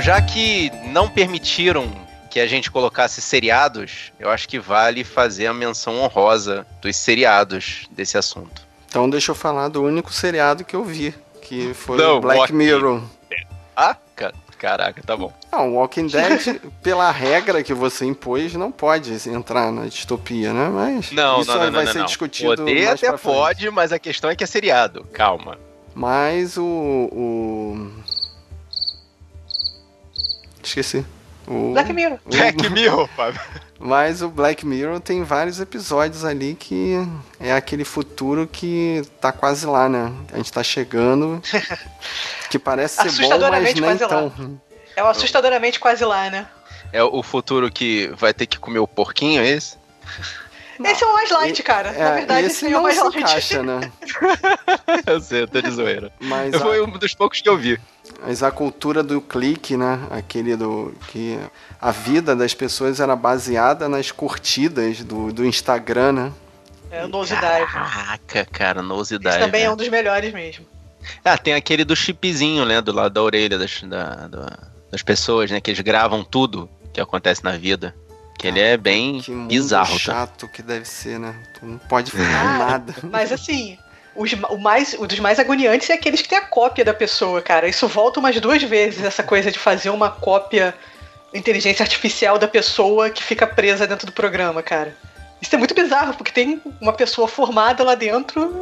já que não permitiram que a gente colocasse seriados, eu acho que vale fazer a menção honrosa dos seriados desse assunto. Então deixa eu falar do único seriado que eu vi, que foi não, Black Walking... Mirror. Ah, caraca, tá bom. Não, Walking Dead, pela regra que você impôs, não pode entrar na distopia, né? Mas não, isso não, não, vai não, ser discutido Poder até pode, mas a questão é que é seriado. Calma. Mas o... o... Esqueci. O, Black Mirror. O, Black Mirror, Fábio. Mas o Black Mirror tem vários episódios ali que é aquele futuro que tá quase lá, né? A gente tá chegando. que parece ser bom, mas nem tão. É o assustadoramente quase lá, né? É o futuro que vai ter que comer o porquinho, é esse? Não. Esse é o mais light, cara. É, Na verdade, esse, esse é o mais light. Encaixa, né? eu sei, eu tô de zoeira. Mas Foi a... um dos poucos que eu vi. Mas a cultura do clique, né? Aquele do. que a vida das pessoas era baseada nas curtidas do, do Instagram, né? É, novidade. Caraca, cara, novidade. Esse também né? é um dos melhores mesmo. Ah, tem aquele do chipzinho, né? Do lado da orelha das, da, da, das pessoas, né? Que eles gravam tudo que acontece na vida. Que ele é bem que bizarro. Tá? chato que deve ser, né? Tu não pode fazer ah, nada. Mas assim, os, o mais, um dos mais agoniantes é aqueles que tem a cópia da pessoa, cara. Isso volta umas duas vezes, essa coisa de fazer uma cópia inteligência artificial da pessoa que fica presa dentro do programa, cara. Isso é muito bizarro, porque tem uma pessoa formada lá dentro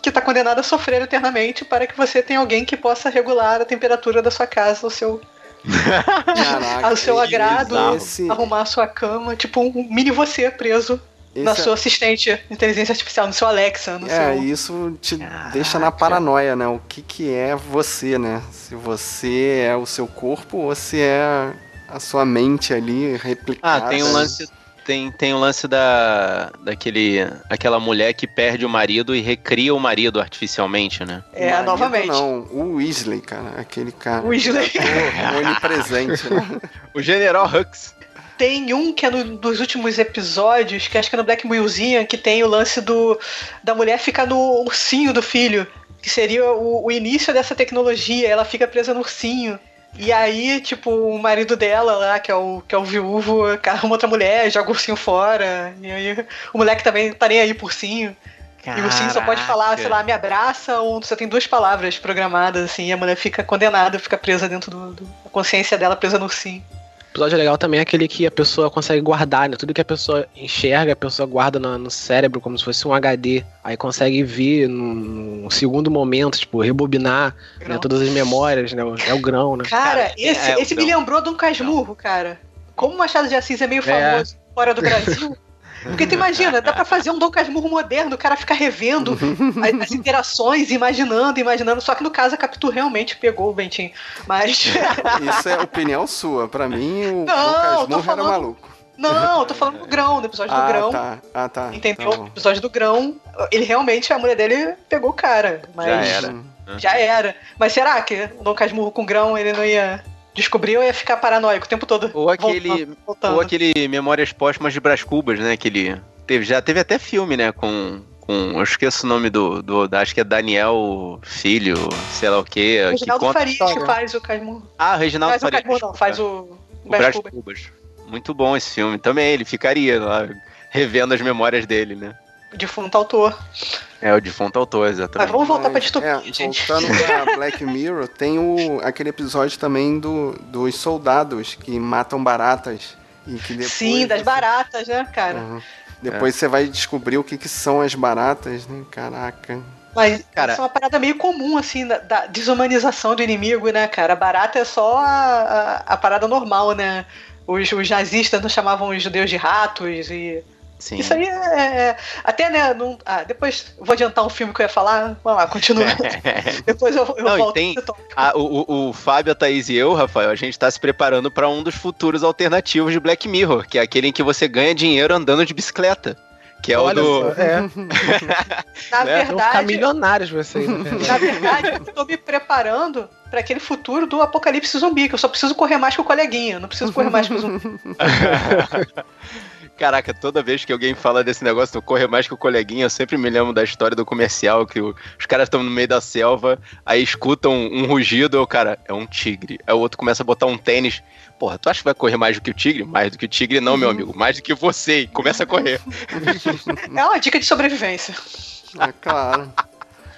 que está condenada a sofrer eternamente para que você tenha alguém que possa regular a temperatura da sua casa ao seu Caraca, ao seu agrado, esse... arrumar a sua cama, tipo um mini você preso esse na é... sua assistente inteligência artificial, no seu Alexa, no é, seu... isso te Caraca. deixa na paranoia, né? O que que é você, né? Se você é o seu corpo ou se é a sua mente ali replicada. Ah, tem um lance tem, tem o lance da daquele aquela mulher que perde o marido e recria o marido artificialmente, né? É, marido, novamente. Não, o Weasley, cara, aquele cara. O Weasley. onipresente, né? o General Hux. Tem um que é no, nos últimos episódios, que acho que é no Black Museum, que tem o lance do da mulher ficar no ursinho do filho, que seria o, o início dessa tecnologia, ela fica presa no ursinho. E aí, tipo, o marido dela lá, que é o, que é o viúvo, arruma outra mulher, joga o ursinho fora. E aí o moleque também tá nem aí por ursinho. Caraca. E o ursinho só pode falar, sei lá, me abraça, ou você tem duas palavras programadas, assim, e a mulher fica condenada, fica presa dentro do. do a consciência dela presa no ursinho episódio legal também é aquele que a pessoa consegue guardar, né? Tudo que a pessoa enxerga, a pessoa guarda no, no cérebro como se fosse um HD. Aí consegue vir num, segundo momento, tipo, rebobinar né, todas as memórias, né? É o grão, né? Cara, esse, é, esse me lembrou de um casmurro, cara. Como o Machado de Assis é meio é. famoso é. fora do Brasil. Porque tu imagina, dá pra fazer um Dom Casmurro moderno, o cara fica revendo as, as, interações, imaginando, imaginando. Só que no caso a Capitu realmente pegou o Bentinho. Mas. Isso é opinião sua. Pra mim, o Não, Dom Casmurro falando... era maluco. Não, eu tô falando do grão, do episódio ah, do grão. Tá. Ah, tá. Entendeu? Tá episódio do grão, ele realmente, a mulher dele pegou o cara. Mas já era. Já era. Mas será que o Dom Casmurro com grão ele não ia descobriu ia ficar paranoico o tempo todo. Ou aquele, voltando. ou aquele Memórias Póstumas de Brás Cubas, né? Aquele teve, já teve até filme, né? Com, com eu esqueço o nome do, do acho que é Daniel Filho, sei lá o quê. Reginaldo que Farias que faz o Caimur. Ah, Reginaldo faz Farias. O não, faz o, o Brás Cubas. Cubas. Muito bom esse filme. Também ele ficaria lá revendo as memórias dele, né? defunto autor. É, o defunto autor, exatamente. Mas vamos voltar pra distopia, é, gente. Voltando pra Black Mirror, tem o, aquele episódio também do, dos soldados que matam baratas. E que depois, Sim, das baratas, né, cara? Uhum. Depois é. você vai descobrir o que, que são as baratas, né? Caraca. Mas cara, isso é uma parada meio comum, assim, da, da, desumanização do inimigo, né, cara? A barata é só a, a, a parada normal, né? Os, os nazistas não chamavam os judeus de ratos e Sim. Isso aí é. é até, né? Não, ah, depois vou adiantar um filme que eu ia falar. Vamos lá, continua. depois eu, eu não, volto. Tem, a, o, o Fábio, a Thaís e eu, Rafael, a gente tá se preparando para um dos futuros alternativos de Black Mirror, que é aquele em que você ganha dinheiro andando de bicicleta. Que é Olha o do. É. Na né? verdade. milionários vocês. Na verdade. na verdade, eu tô me preparando para aquele futuro do apocalipse zumbi, que eu só preciso correr mais que o coleguinha, não preciso correr mais que o zumbi. Caraca, toda vez que alguém fala desse negócio do correr mais que o coleguinha, eu sempre me lembro da história do comercial que o, os caras estão no meio da selva, aí escutam um, rugido, e o cara, é um tigre. Aí o outro começa a botar um tênis. Porra, tu acha que vai correr mais do que o tigre? Mais do que o tigre, não, meu uhum. amigo. Mais do que você. E começa a correr. É uma dica de sobrevivência. É claro.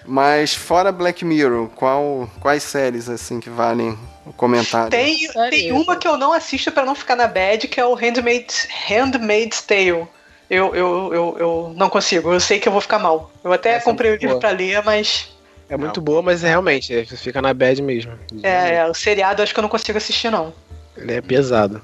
Mas fora Black Mirror, qual, quais séries assim que valem o comentário? Tem, tem uma que eu não assisto para não ficar na bad, que é o Handmaid's, Handmaid's Tale. Eu, eu, eu, eu não consigo, eu sei que eu vou ficar mal. Eu até Essa é comprei é o livro para ler, mas. É muito não. boa, mas realmente, fica na bad mesmo. É, é, o seriado acho que eu não consigo assistir, não. Ele é pesado.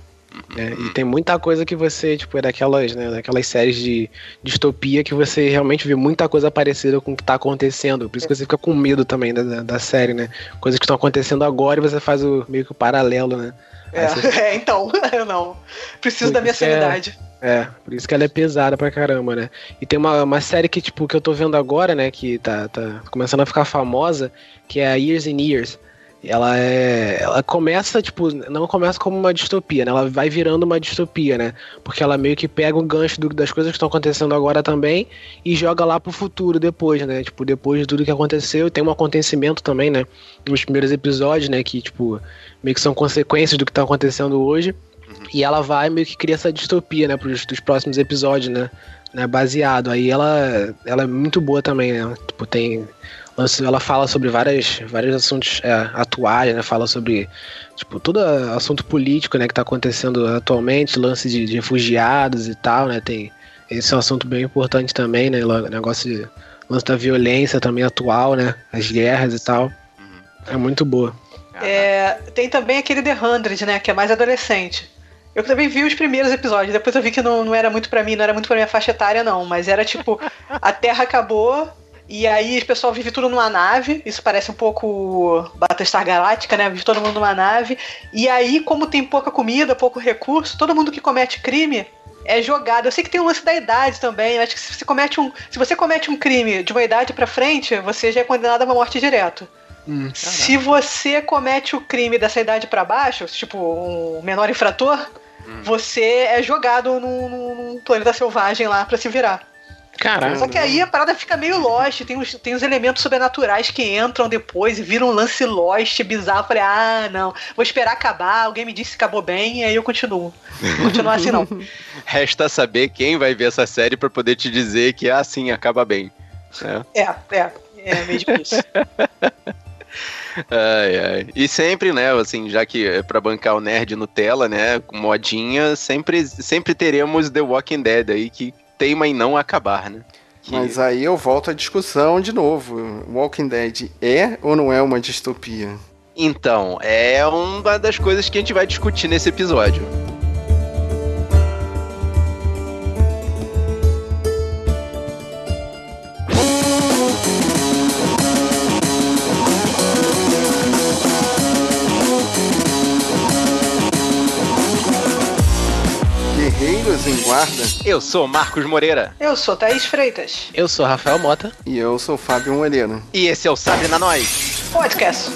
É, e tem muita coisa que você, tipo, é daquelas, né, daquelas séries de distopia que você realmente vê muita coisa parecida com o que tá acontecendo. Por isso que você fica com medo também da, da série, né? Coisas que estão acontecendo agora e você faz o meio que o paralelo, né? É, você... é, então, eu não. Preciso da minha sanidade. É, é, por isso que ela é pesada pra caramba, né? E tem uma, uma série que, tipo, que eu tô vendo agora, né, que tá, tá começando a ficar famosa, que é a Years and Years ela é. Ela começa, tipo, não começa como uma distopia, né? Ela vai virando uma distopia, né? Porque ela meio que pega o gancho do, das coisas que estão acontecendo agora também e joga lá pro futuro depois, né? Tipo, depois de tudo que aconteceu, tem um acontecimento também, né? Nos primeiros episódios, né? Que, tipo, meio que são consequências do que tá acontecendo hoje. E ela vai meio que cria essa distopia, né? Pros, dos próximos episódios, né? né? Baseado. Aí ela, ela é muito boa também, né? Tipo, tem ela fala sobre várias, vários assuntos é, atuais, né? Fala sobre tipo todo assunto político, né, que está acontecendo atualmente, lance de, de, refugiados e tal, né? Tem esse é um assunto bem importante também, né? Negócio de lance da violência também atual, né? As guerras e tal. É muito boa. É, tem também aquele The Hundred, né? Que é mais adolescente. Eu também vi os primeiros episódios, depois eu vi que não, não era muito para mim, não era muito pra minha faixa etária, não. Mas era tipo, a Terra acabou, e aí o pessoal vive tudo numa nave. Isso parece um pouco Battlestar Galáctica, né? Vive todo mundo numa nave. E aí, como tem pouca comida, pouco recurso, todo mundo que comete crime é jogado. Eu sei que tem um lance da idade também. Eu acho que se você comete um, se você comete um crime de uma idade para frente, você já é condenado a uma morte direto. Hum, se você comete o crime dessa idade para baixo, tipo um menor infrator, hum. você é jogado num, num planeta selvagem lá para se virar. Caramba. Só que aí a parada fica meio lost, tem os, tem os elementos sobrenaturais que entram depois e viram um lance lost bizarro. falei, ah, não, vou esperar acabar, alguém me disse que acabou bem, e aí eu continuo. Não continuar assim, não. Resta saber quem vai ver essa série para poder te dizer que, ah, sim, acaba bem. É, é, é, é meio difícil. Ai, ai. E sempre, né, assim, já que é pra bancar o nerd Nutella, né, com modinha, sempre, sempre teremos The Walking Dead aí, que teima em não acabar, né? Que... Mas aí eu volto à discussão de novo. Walking Dead é ou não é uma distopia? Então, é uma das coisas que a gente vai discutir nesse episódio. Guarda. Eu sou Marcos Moreira. Eu sou Thaís Freitas. Eu sou Rafael Mota. E eu sou Fábio Moreira. E esse é o Sabe na Nós. Podcast.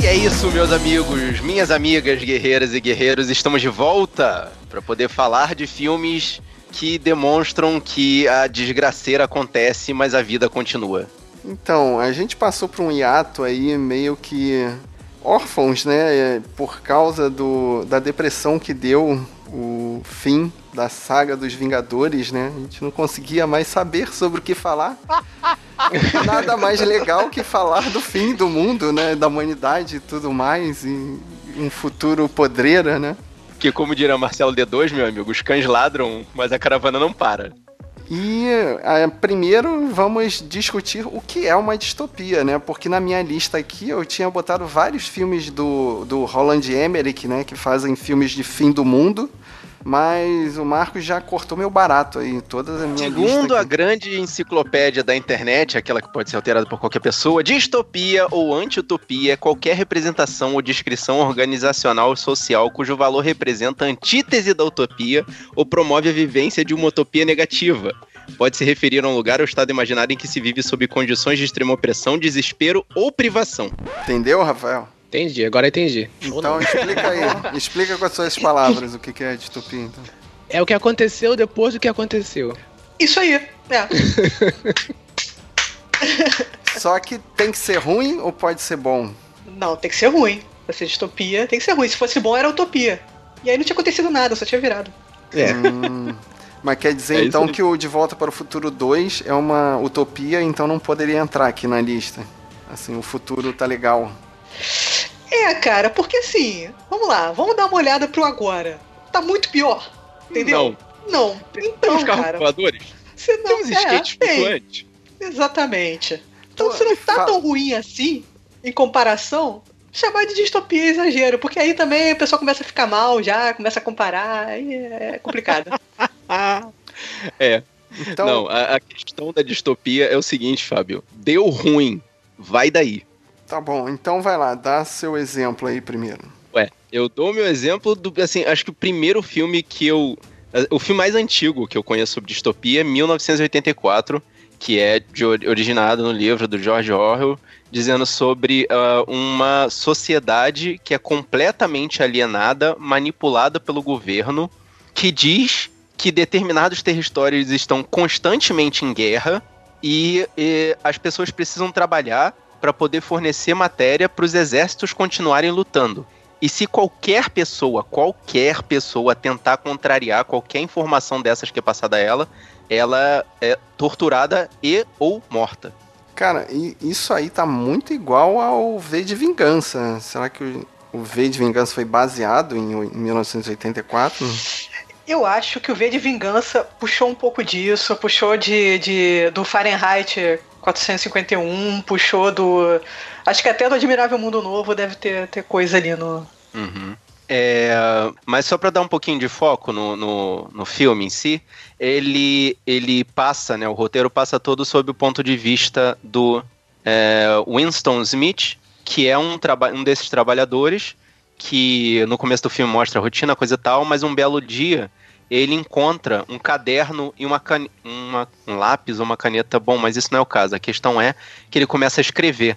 E é isso, meus amigos, minhas amigas guerreiras e guerreiros, estamos de volta para poder falar de filmes que demonstram que a desgraceira acontece, mas a vida continua. Então, a gente passou por um hiato aí meio que órfãos, né? Por causa do, da depressão que deu o fim da saga dos Vingadores, né? A gente não conseguia mais saber sobre o que falar. Nada mais legal que falar do fim do mundo, né? Da humanidade e tudo mais. E um futuro podreira, né? Que, como diria Marcelo D2, meu amigo, os cães ladram, mas a caravana não para. E primeiro vamos discutir o que é uma distopia, né? Porque na minha lista aqui eu tinha botado vários filmes do, do Roland Emmerich, né? Que fazem filmes de fim do mundo. Mas o Marcos já cortou meu barato aí, todas as minhas Segundo a grande enciclopédia da internet, aquela que pode ser alterada por qualquer pessoa, distopia ou anti-utopia é qualquer representação ou descrição organizacional ou social cujo valor representa a antítese da utopia ou promove a vivência de uma utopia negativa pode se referir a um lugar ou estado imaginário em que se vive sob condições de extrema opressão, desespero ou privação. Entendeu, Rafael? Entendi, agora entendi. Então explica aí, explica com as suas palavras o que que é distopia, então. É o que aconteceu depois do que aconteceu. Isso aí, é. Só que tem que ser ruim ou pode ser bom? Não, tem que ser ruim. Pra ser distopia, tem que ser ruim. Se fosse bom, era utopia. E aí não tinha acontecido nada, só tinha virado. É. Hum, mas quer dizer É então que o De Volta para o Futuro 2 é uma utopia, então não poderia entrar aqui na lista. Assim, o futuro tá legal. É, cara, porque assim, vamos lá, vamos dar uma olhada pro agora. Tá muito pior. Entendeu? Não. Então, Temos carros cara. voadores? Você não, é, skates tem. flutuantes? Exatamente. Então, Pô, se não tá fa- tão ruim assim, em comparação, chamar de distopia é exagero, porque aí também a pessoa começa a ficar mal já, começa a comparar, aí é complicado. É. Então, Não, a, a questão da distopia é o seguinte, Fábio. Deu ruim, vai daí. Tá bom. Então vai lá, dá seu exemplo aí primeiro. Ué, eu dou meu exemplo do. Assim, acho que o primeiro filme que eu. O filme mais antigo que eu conheço sobre distopia é 1984, que é de, ori- originado no livro do George Orwell, dizendo sobre ah, uma sociedade que é completamente alienada, manipulada pelo governo, que diz que determinados territórios estão constantemente em guerra e, e as pessoas precisam trabalhar para poder fornecer matéria para os exércitos continuarem lutando. E se qualquer pessoa, qualquer pessoa tentar contrariar qualquer informação dessas que é passada a ela, ela é torturada e ou morta. Cara, e isso aí tá muito igual ao V de Vingança. Será que o, V de Vingança foi baseado em 1984? Eu acho que o V de Vingança puxou um pouco disso, puxou de, de do Fahrenheit 451, puxou do. Acho que até do Admirável Mundo Novo deve ter, ter coisa ali no. Uhum. É, mas só para dar um pouquinho de foco no, no, no filme em si, ele, ele passa, né, o roteiro passa todo sob o ponto de vista do é, Winston Smith, que é um, um desses trabalhadores que no começo do filme mostra a rotina, coisa e tal, mas um belo dia ele encontra um caderno e uma, cane uma um lápis ou uma caneta. Bom, mas isso não é o caso. A questão é que ele começa a escrever.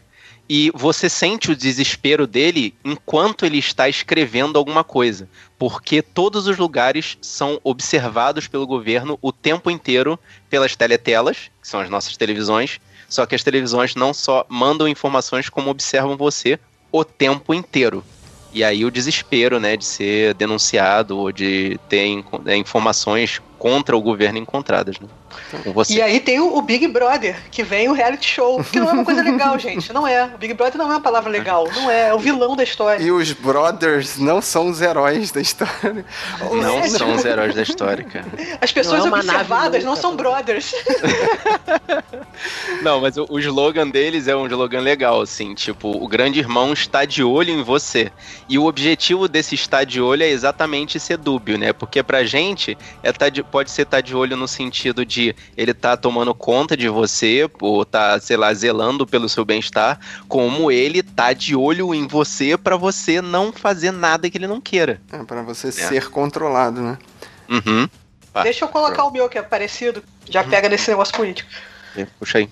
E você sente o desespero dele enquanto ele está escrevendo alguma coisa. Porque todos os lugares são observados pelo governo o tempo inteiro pelas teletelas, que são as nossas televisões. Só que as televisões não só mandam informações, como observam você o tempo inteiro. E aí o desespero, né, de ser denunciado ou de ter é, informações contra o governo encontradas, né? Com você. E aí tem o, o Big Brother, que vem o reality show, que não é uma coisa legal, gente. Não é. O Big Brother não é uma palavra legal. Não é. É o vilão da história. E os brothers não são os heróis da história. Não É, são os heróis da história, cara. As pessoas Não é observadas não são pô. brothers. Não, mas o, o slogan deles é um slogan legal, assim, tipo, o grande irmão está de olho em você. E o objetivo desse estar de olho é exatamente ser dúbio, né? Porque pra gente é tá de- pode ser estar de olho no sentido de ele tá tomando conta de você, ou tá, sei lá, zelando pelo seu bem-estar, como ele tá de olho em você pra você não fazer nada que ele não queira. É, pra você ser controlado, né? Uhum. Pá, Deixa eu colocar o meu, que é parecido. Já pega nesse negócio político. Puxa aí.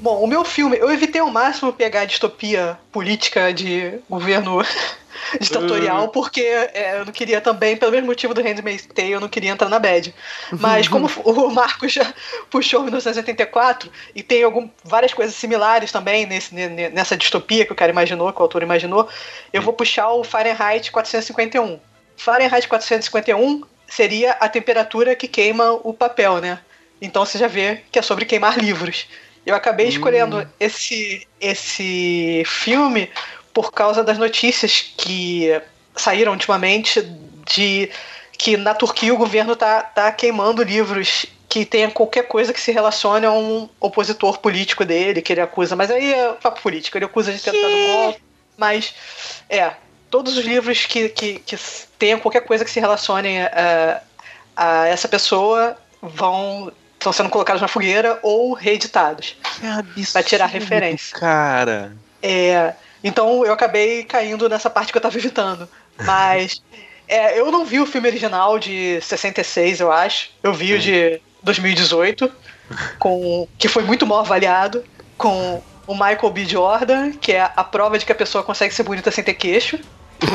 Bom, o meu filme, eu evitei ao máximo pegar a distopia política de governo ditatorial, porque é, eu não queria também, pelo mesmo motivo do Handmaid's Tale, eu não queria entrar na bad. Mas como o Marcos já puxou 1984, e tem algum, várias coisas similares também nesse, ne- nessa distopia que o cara imaginou, que o autor imaginou, eu vou puxar o Fahrenheit 451. Fahrenheit 451 seria a temperatura que queima o papel, né? Então você já vê que é sobre queimar livros. Eu acabei escolhendo esse, esse filme por causa das notícias que saíram ultimamente de que na Turquia o governo tá, tá queimando livros que tenha qualquer coisa que se relacione a um opositor político dele, que ele acusa. Mas aí é papo político, ele acusa de ter dado golpe. Mas, é, todos os livros que, que, que tenham qualquer coisa que se relacione a, a essa pessoa vão estão sendo colocados na fogueira ou reeditados. Que absurdo, Pra tirar referência. Cara. É, então eu acabei caindo nessa parte que eu tava evitando. Mas é, eu não vi o filme original de 66, eu acho. Eu vi o de 2018. com que foi muito mal avaliado, com o Michael B. Jordan, que é a prova de que a pessoa consegue ser bonita sem ter queixo.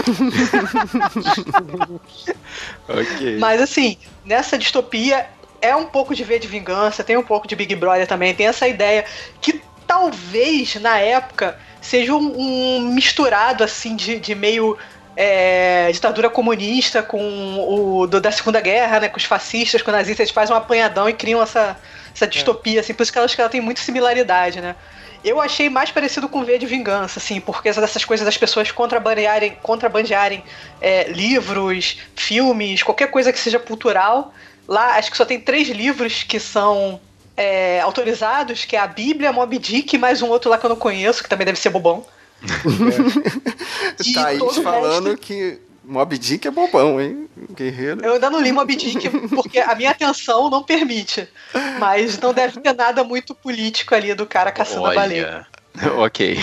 ok. Mas assim, nessa distopia é um pouco de V de Vingança, tem um pouco de Big Brother também, tem essa ideia que talvez na época seja um, um misturado assim de, de meio é, ditadura comunista com o do, da Segunda Guerra, né, com os fascistas, com os nazistas, eles fazem um apanhadão e criam essa, essa distopia, assim, por isso que ela, acho que ela tem muita similaridade, né? Eu achei mais parecido com V de Vingança, assim, porque dessas coisas das pessoas contrabandearem, contrabandearem é, livros, filmes, qualquer coisa que seja cultural. Lá, acho que só tem três livros que são é, autorizados, que é a Bíblia, Moby Dick e mais um outro lá que eu não conheço, que também deve ser bobão. É. Thaís falando resto... que Mob Dick é bobão, hein? Guerreiro. Eu ainda não li Mob Dick porque a minha atenção não permite. Mas não deve ter nada muito político ali do cara caçando Olha. a baleia. Ok.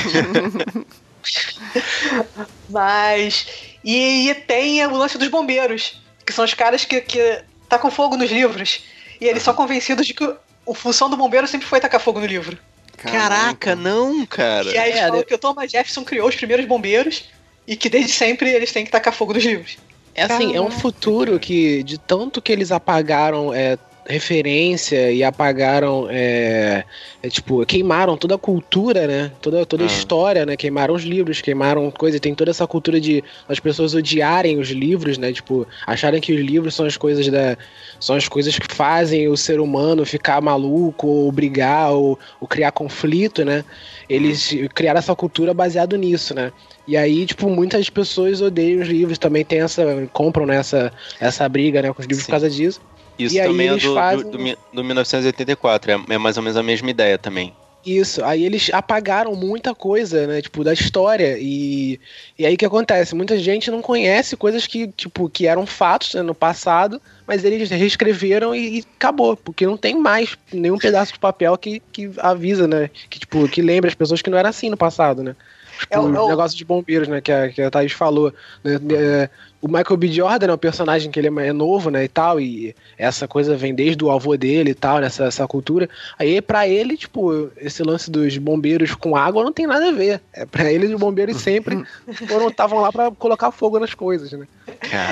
mas. E, e, tem o lance dos bombeiros, que são os caras que, que tacam fogo nos livros. E eles são convencidos de que a função do bombeiro sempre foi tacar fogo no livro. Caraca, não, cara. E aí é, que o Thomas Jefferson criou os primeiros bombeiros e que desde sempre eles têm que tacar fogo nos livros. É assim, Caramba. é um futuro que, de tanto que eles apagaram é, referência e apagaram, é, é, tipo, queimaram toda a cultura, né? Toda, toda a ah. história, né? Queimaram os livros, queimaram coisa. Tem toda essa cultura de as pessoas odiarem os livros, né? Tipo, acharem que os livros são as coisas da. São as coisas que fazem o ser humano ficar maluco, ou brigar, ou, ou criar conflito, né? Eles criaram essa cultura baseado nisso, né? E aí, tipo, muitas pessoas odeiam os livros, também tem essa. compram nessa né, essa briga né, com os livros Sim. por causa disso. Isso e também é do, fazem... do, do, do, 1984, é, é mais ou menos a mesma ideia também. Isso, aí eles apagaram muita coisa, né, tipo, da história, e, e aí o que acontece? Muita gente não conhece coisas que, tipo, que eram fatos né, no passado, mas eles reescreveram e, e, acabou, porque não tem mais nenhum pedaço de papel que, que avisa, né, que, tipo, que lembra as pessoas que não era assim no passado, né. Tipo, é o, é o negócio de bombeiros, né, que a, que a Thaís falou, né, é, o Michael B. Jordan é um personagem que ele é novo, né, e tal, e essa coisa vem desde o avô dele e tal, nessa essa cultura. Aí, para ele, tipo, esse lance dos bombeiros com água não tem nada a ver. É, para ele, os bombeiros sempre foram estavam lá para colocar fogo nas coisas, né?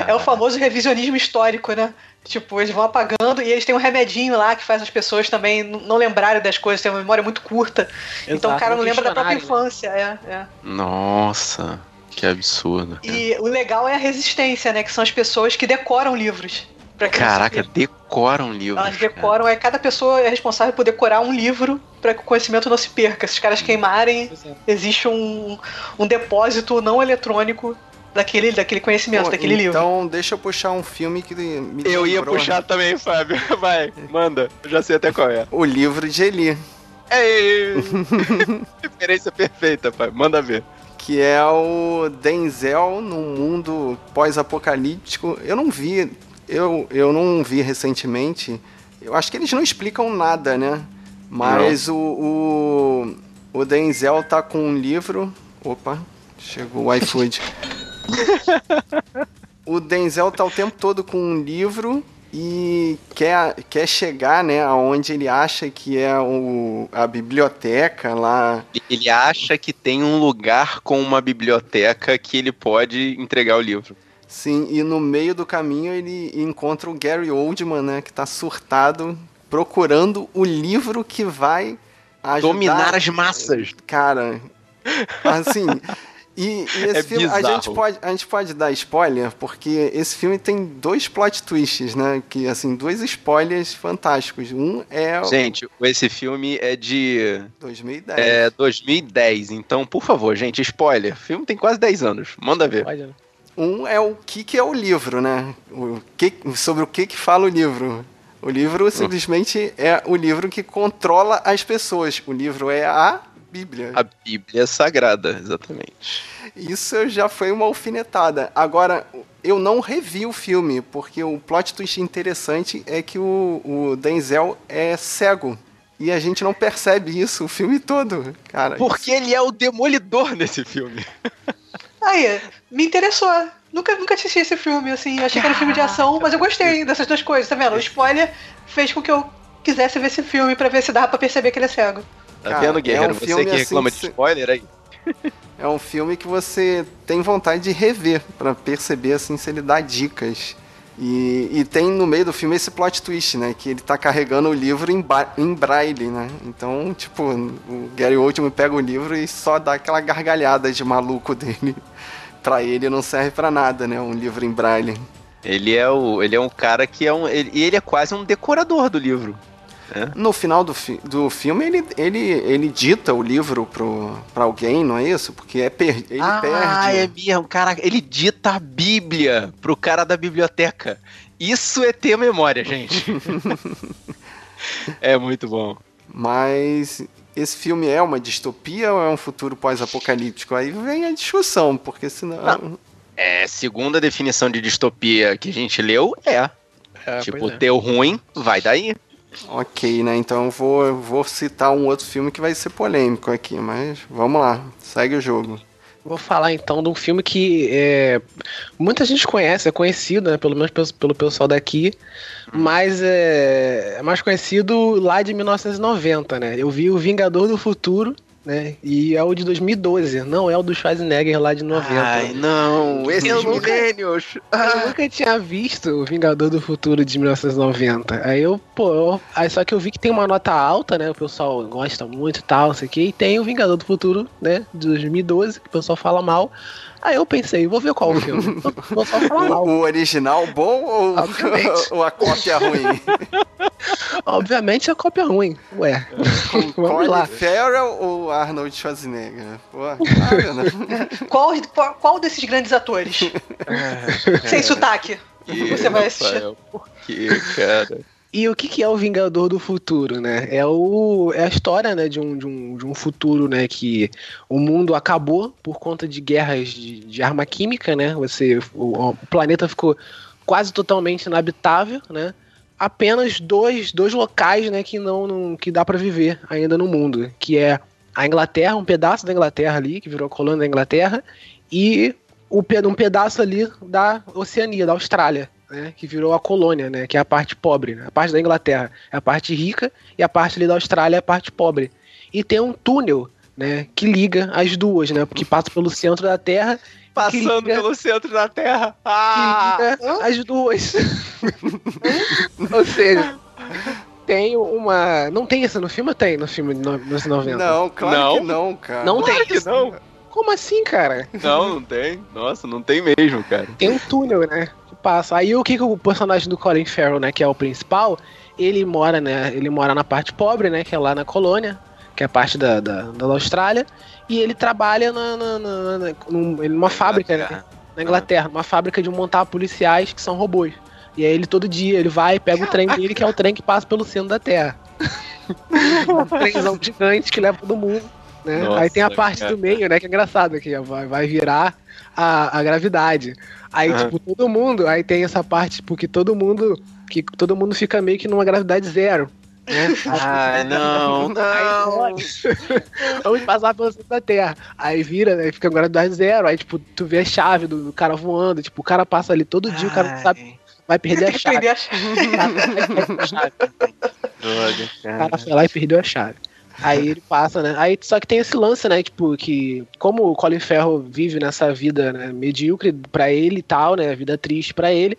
É o famoso revisionismo histórico, né? Tipo, eles vão apagando e eles têm um remedinho lá que faz as pessoas também não lembrarem das coisas, tem uma memória muito curta. Exato, então o cara não lembra da própria infância. É, é. Nossa. Que absurdo. Cara. E o legal é a resistência, né? Que são as pessoas que decoram livros. Caraca, decoram livros. Elas decoram, cara. é cada pessoa é responsável por decorar um livro para que o conhecimento não se perca. Se os caras queimarem, existe um, um depósito não eletrônico daquele, daquele conhecimento, Bom, daquele então, livro. Então, deixa eu puxar um filme que me Eu ia puxar também, Fábio. Vai, manda. Eu já sei até qual é. O livro de Eli. É, referência perfeita, pai. Manda ver que é o Denzel num mundo pós-apocalíptico. Eu não vi, eu, eu não vi recentemente. Eu acho que eles não explicam nada, né? Mas o, o, o Denzel tá com um livro. Opa, chegou o iFood. o Denzel tá o tempo todo com um livro e quer, quer chegar, né, aonde ele acha que é o, a biblioteca lá. Ele acha que tem um lugar com uma biblioteca que ele pode entregar o livro. Sim, e no meio do caminho ele encontra o Gary Oldman, né, que tá surtado, procurando o livro que vai ajudar... Dominar as massas. Cara, assim... E, e esse é filme, a gente, pode, a gente pode dar spoiler, porque esse filme tem dois plot twists, né? Que, assim, dois spoilers fantásticos. Um é. Gente, esse filme é de. 2010. É 2010. Então, por favor, gente, spoiler. O filme tem quase 10 anos. Manda ver. Um é o que, que é o livro, né? O que, sobre o que, que fala o livro. O livro hum. simplesmente é o livro que controla as pessoas. O livro é a Bíblia. A Bíblia Sagrada, exatamente. Isso já foi uma alfinetada. Agora, eu não revi o filme, porque o plot twist interessante é que o, o Denzel é cego. E a gente não percebe isso o filme todo, cara. Porque isso... ele é o demolidor nesse filme. Aí, me interessou. Nunca, nunca assisti esse filme, assim. Achei que era um filme de ação, mas eu gostei dessas duas coisas, tá vendo? O spoiler fez com que eu quisesse ver esse filme pra ver se dava pra perceber que ele é cego. Tá Cara, vendo, é Guerreiro? um Você filme que assim reclama que de spoiler aí. É um filme que você tem vontade de rever pra perceber assim se ele dá dicas. E, e tem no meio do filme esse plot twist, né? Que ele tá carregando o livro em, em braille, né? Então, tipo, o Gary Oldman pega o livro e só dá aquela gargalhada de maluco dele. pra ele não serve pra nada, né? Um livro em braille. Ele é, o, ele é um cara que é um. Ele, e ele é quase um decorador do livro. No final do, fi do filme, ele, ele, ele dita o livro pro, pra alguém, não é isso? Porque é per ele ah, perde. é mesmo, cara. Ele dita a Bíblia pro cara da biblioteca. Isso é ter memória, gente. é muito bom. Mas esse filme é uma distopia ou é um futuro pós-apocalíptico? Aí vem a discussão, porque senão. Não. É, segundo a definição de distopia que a gente leu, é. É, tipo, é. teu ruim, vai daí. Ok, né? Então vou, vou citar um outro filme que vai ser polêmico aqui, mas vamos lá, segue o jogo. Vou falar então de um filme que é, muita gente conhece, é conhecido, né, pelo menos pelo, pelo pessoal daqui, mas é, é mais conhecido lá de 1990, né? Eu vi o Vingador do Futuro, né? E é o de 2012, não é o do Schwarzenegger lá de 90. Ai, não, esses Eu nunca- milênios. Eu nunca tinha visto o Vingador do Futuro de 1990. Aí eu, pô, eu- aí só que eu vi que tem uma nota alta, né? O pessoal gosta muito e tal, não sei o que. E tem o Vingador do Futuro, né? De 2012, que o pessoal fala mal. Aí eu pensei, vou ver qual o filme. O pessoal fala O, mal. o original bom ou, ou a cópia ruim? Obviamente a cópia é ruim. Ué. Vamos Colin lá. Farrell ou Arnold Schwarzenegger? Pô, claro, né? Qual, qual, qual desses grandes atores? Sem sotaque. Que, Você vai assistir. Rafael, Por que, cara? E o que, que é o Vingador do Futuro, né? É, o, é a história né, de, um, de, um, de um futuro né, que o mundo acabou por conta de guerras de, de arma química, né? Você, o, o planeta ficou quase totalmente inabitável, né? Apenas dois, dois locais né, que não, não que dá para viver ainda no mundo, que é a Inglaterra, um pedaço da Inglaterra ali, que virou colônia da Inglaterra, e o, um pedaço ali da Oceania, da Austrália, né, que virou a colônia, né, que é a parte pobre, né, a parte da Inglaterra é a parte rica e a parte ali da Austrália é a parte pobre. E tem um túnel, né, que liga as duas, né, porque passa pelo centro da Terra Passando liga- pelo centro da Terra. que Ah! liga as duas. Ou seja, tem uma, não tem isso no filme, ou tem no filme de no- 1990. Não, claro Não? que não, cara. Não Claro tem que isso. não. Como assim, cara? Não, não tem. Nossa, não tem mesmo, cara. Tem um túnel, né? Passa. Aí o que, que o personagem do Colin Farrell, né, que é o principal, ele mora, né? Ele mora na parte pobre, né? Que é lá na colônia, que é a parte da, da, da Austrália, e ele trabalha na, na, na- na- num- numa fábrica, né? Na Inglaterra, uma fábrica de montar policiais que são robôs. E aí ele todo dia ele vai e pega o trem dele, que é o trem que passa pelo centro da Terra. um trenzão gigante que leva todo mundo. Né? Nossa, aí tem a parte cara. do meio, né? Que é engraçado, que vai, vai virar a, a gravidade. Aí, Aham. tipo, todo mundo, aí tem essa parte, tipo, que todo mundo. Que todo mundo fica meio que numa gravidade zero. Né? Ai, não, não. Vamos passar pelo centro da Terra. Aí vira, né? Fica em gravidade zero. Aí, tipo, tu vê a chave do, do cara voando. Tipo, o cara passa ali todo dia, o cara não sabe, vai perder a chave. aprender a achar. Droga, O cara cara. foi lá e perdeu a chave. Aí ele passa, né? Aí só que tem esse lance, né? Tipo, que como o Colin Ferro vive nessa vida né, medíocre pra ele e tal, né? Vida triste pra ele,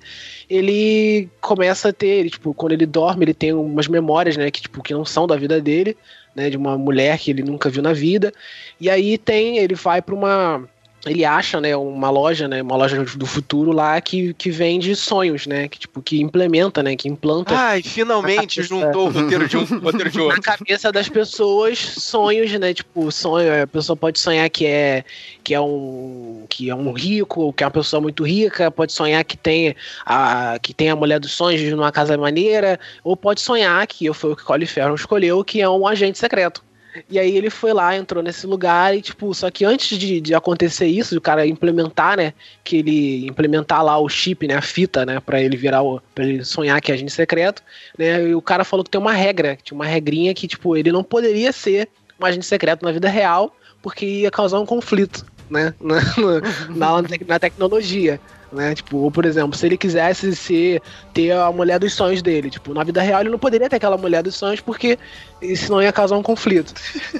ele começa a ter, tipo, quando ele dorme, ele tem umas memórias, né? Que, tipo, que não são da vida dele, né? De uma mulher que ele nunca viu na vida. E aí tem, ele vai pra uma. Ele acha, né, uma loja, né, uma loja do futuro lá que, que vende sonhos, né, que tipo que implementa, né, que implanta Ai, finalmente juntou o roteiro de um roteiro de na outro. cabeça das pessoas sonhos, né? Tipo, sonho, a pessoa pode sonhar que é que é um que é um rico, que é uma pessoa muito rica, pode sonhar que tem a que tem a mulher dos sonhos numa casa maneira, ou pode sonhar que foi o que Colin Farrell escolheu, que é um agente secreto. E aí ele foi lá, entrou nesse lugar e, tipo, só que antes de, de acontecer isso, o cara implementar, né? Que ele implementar lá o chip, né? A fita, né? Pra ele virar o. pra ele sonhar que é agente secreto, né? E o cara falou que tem uma regra, que tinha uma regrinha que, tipo, ele não poderia ser um agente secreto na vida real, porque ia causar um conflito. Né? Na, na, na tecnologia. Né? Tipo, por exemplo, se ele quisesse ser, ter a mulher dos sonhos dele, tipo, na vida real ele não poderia ter aquela mulher dos sonhos porque senão ia causar um conflito.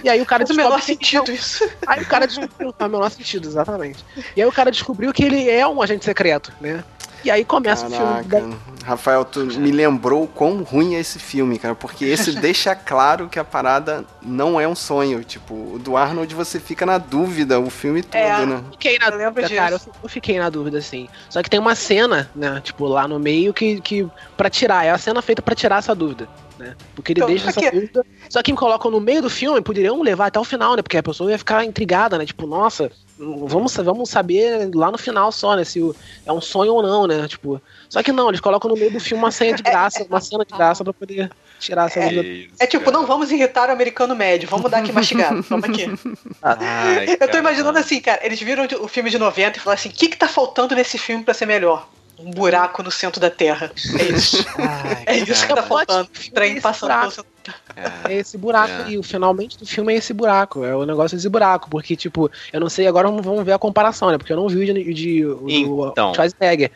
E aí o cara o menor sentido isso. Aí o cara descobriu, faz o menor sentido, exatamente. E aí o cara descobriu que ele é um agente secreto, né? E aí começa Caraca. o filme. Da... Rafael, tu me lembrou quão ruim é esse filme, cara. Porque esse deixa claro que a parada não é um sonho. Tipo, o do Arnold você fica na dúvida o filme todo, É. né? Fiquei na dúvida, cara. Eu, eu fiquei na dúvida, assim. Só que tem uma cena, né? Tipo, lá no meio que. que pra tirar. É a cena feita pra tirar essa dúvida. Né? Porque ele Então, deixa essa aqui- dúvida. Só que me colocam no meio do filme, poderiam levar até o final, né? Porque a pessoa ia ficar intrigada, né? Tipo, nossa, vamos, vamos saber lá no final só, né? Se o- é um sonho ou não, né? Tipo. Só que não, eles colocam no meio do filme uma cena de graça, uma cena de graça pra poder tirar essa dúvida. Isso, É tipo, cara. não vamos irritar o americano médio, vamos dar aqui mastigado. Vamos aqui. Ai, Eu tô cara. imaginando assim, cara, eles viram o filme de 90 e falaram assim: o que, que tá faltando nesse filme pra ser melhor? Um buraco no centro da Terra. É isso. Ai, É isso que tá faltando. Trem passando pelo centro. É esse buraco. É. aí, o finalmente do filme é esse buraco, é o negócio desse buraco, porque, tipo, eu não sei, agora vamos- ver a comparação, né, porque eu não vi o de, de o Então. Schwarzenegger.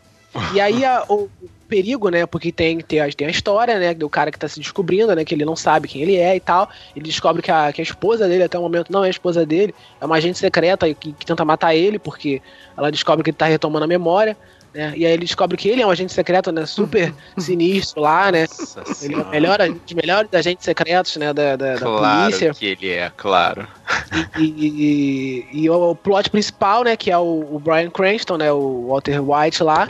E aí a- o, o perigo, né, porque tem, tem, a, tem a história, né, do cara que tá se descobrindo, né, que ele não sabe quem ele é e tal, ele descobre que a, que a esposa dele, até o momento, não é a esposa dele, é uma agente secreta que, que tenta matar ele, porque ela descobre que ele tá retomando a memória, né, e aí ele descobre que ele é um agente secreto, né, super sinistro lá, né, Nossa ele é o melhor, um dos melhores agentes secretos, né, da, da, da Claro polícia. que ele é, claro. E, e- e o plot principal, né, que é o, o Brian Cranston, né, o Walter White lá,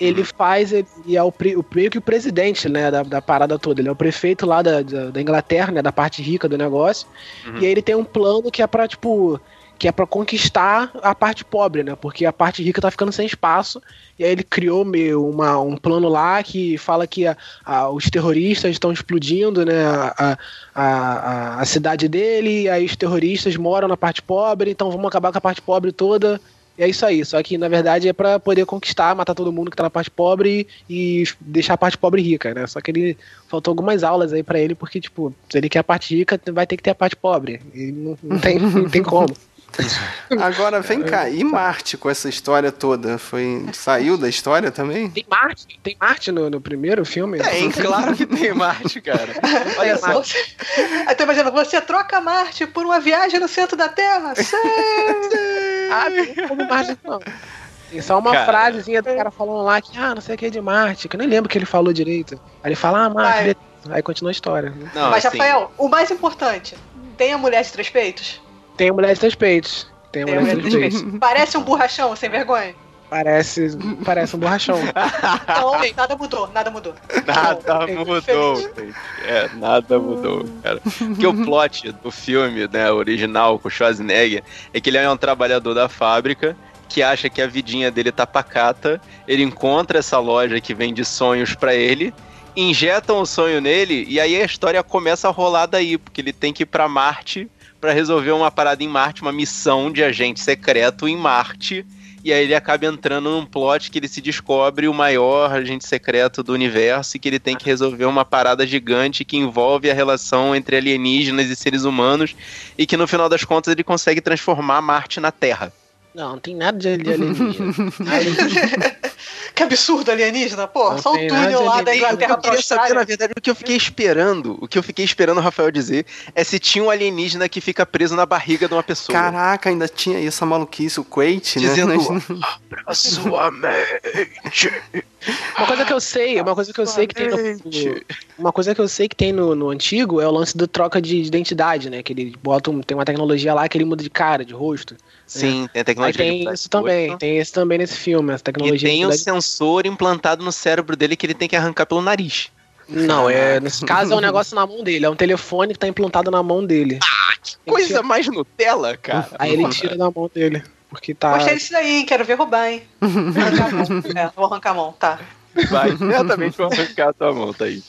ele faz, ele é o, o meio que o presidente, né, da, da parada toda. Ele é o prefeito lá da, da, da Inglaterra, né, da parte rica do negócio. Uhum. E aí ele tem um plano que é pra, tipo, que é pra conquistar a parte pobre, né, porque a parte rica tá ficando sem espaço. E aí ele criou meio uma, um plano lá que fala que a- a- os terroristas estão explodindo, né, a, a, a, cidade dele, e aí os terroristas moram na parte pobre, então vamos acabar com a parte pobre toda. E é isso aí, só que na verdade é pra poder conquistar, matar todo mundo que tá na parte pobre e deixar a parte pobre rica, né? Só que ele faltou algumas aulas aí pra ele, porque, tipo, se ele quer a parte rica, vai ter que ter a parte pobre. E não, não tem, não tem como. Agora, vem cá, e Marte com essa história toda? Foi, saiu da história também? Tem Marte? Tem Marte no, no primeiro filme? Tem, claro que tem Marte, cara. Olha só. Você... Tô imaginando, você troca Marte por uma viagem no centro da Terra? Sim. Ah, não como Marte, não. Tem só uma Cara. frasezinha do cara falando lá que, ah, não sei o que é de Marte, que eu nem lembro o que ele falou direito. Aí ele fala, ah, Marte. Aí continua a história. Não, Mas, assim, Rafael, o mais importante, tem a mulher de três peitos? Tem a mulher de três peitos. Tem a a mulher de três peitos. peitos. Parece um borrachão, sem vergonha? Parece, parece um borrachão. Não, nada mudou, nada mudou. Nada Não, mudou. gente. É, nada mudou, cara. Porque o plot do filme, né, original, com o Schwarzenegger, é que ele é um trabalhador da fábrica que acha que a vidinha dele tá pacata. Ele encontra essa loja que vende sonhos pra ele, injetam o sonho nele e aí a história começa a rolar daí, porque ele tem que ir pra Marte pra resolver uma parada em Marte, uma missão de agente secreto em Marte. E aí ele acaba entrando num plot que ele se descobre o maior agente secreto do universo e que ele tem que resolver uma parada gigante que envolve a relação entre alienígenas e seres humanos e que no final das contas ele consegue transformar Marte na Terra. Não, não tem nada de de alienígena. Que absurdo alienígena, pô. Não só o túnel lá da. Inglaterra eu pra queria saber, na Austrália. verdade, o que eu fiquei esperando, o que eu fiquei esperando o Rafael dizer é se tinha um alienígena que fica preso na barriga de uma pessoa. Caraca, ainda tinha essa maluquice, o Quait, né? Dizendo, Mas- a sua mente. Uma coisa que eu sei, uma coisa que eu sei que tem no, uma coisa que eu sei que tem no, no antigo é o lance do troca de identidade, né? Que ele bota um, tem uma tecnologia lá que ele muda de cara, de rosto. Sim, tem a Aí tecnologia de tem isso também, rosto. tem isso também nesse filme, essa E tecnologia. tem de um sensor implantado no cérebro dele que ele tem que arrancar pelo nariz. Não, é nesse caso é um negócio na mão dele, é um telefone que tá implantado na mão dele. Ele Coisa tira- mais Nutella, cara. Aí ele tira da mão dele, porque tá. Gostei disso daí, hein? Quero ver roubar, hein? Arrancar a mão. É, vou arrancar a mão, tá. Vai certamente vou arrancar a tua mão, tá aí.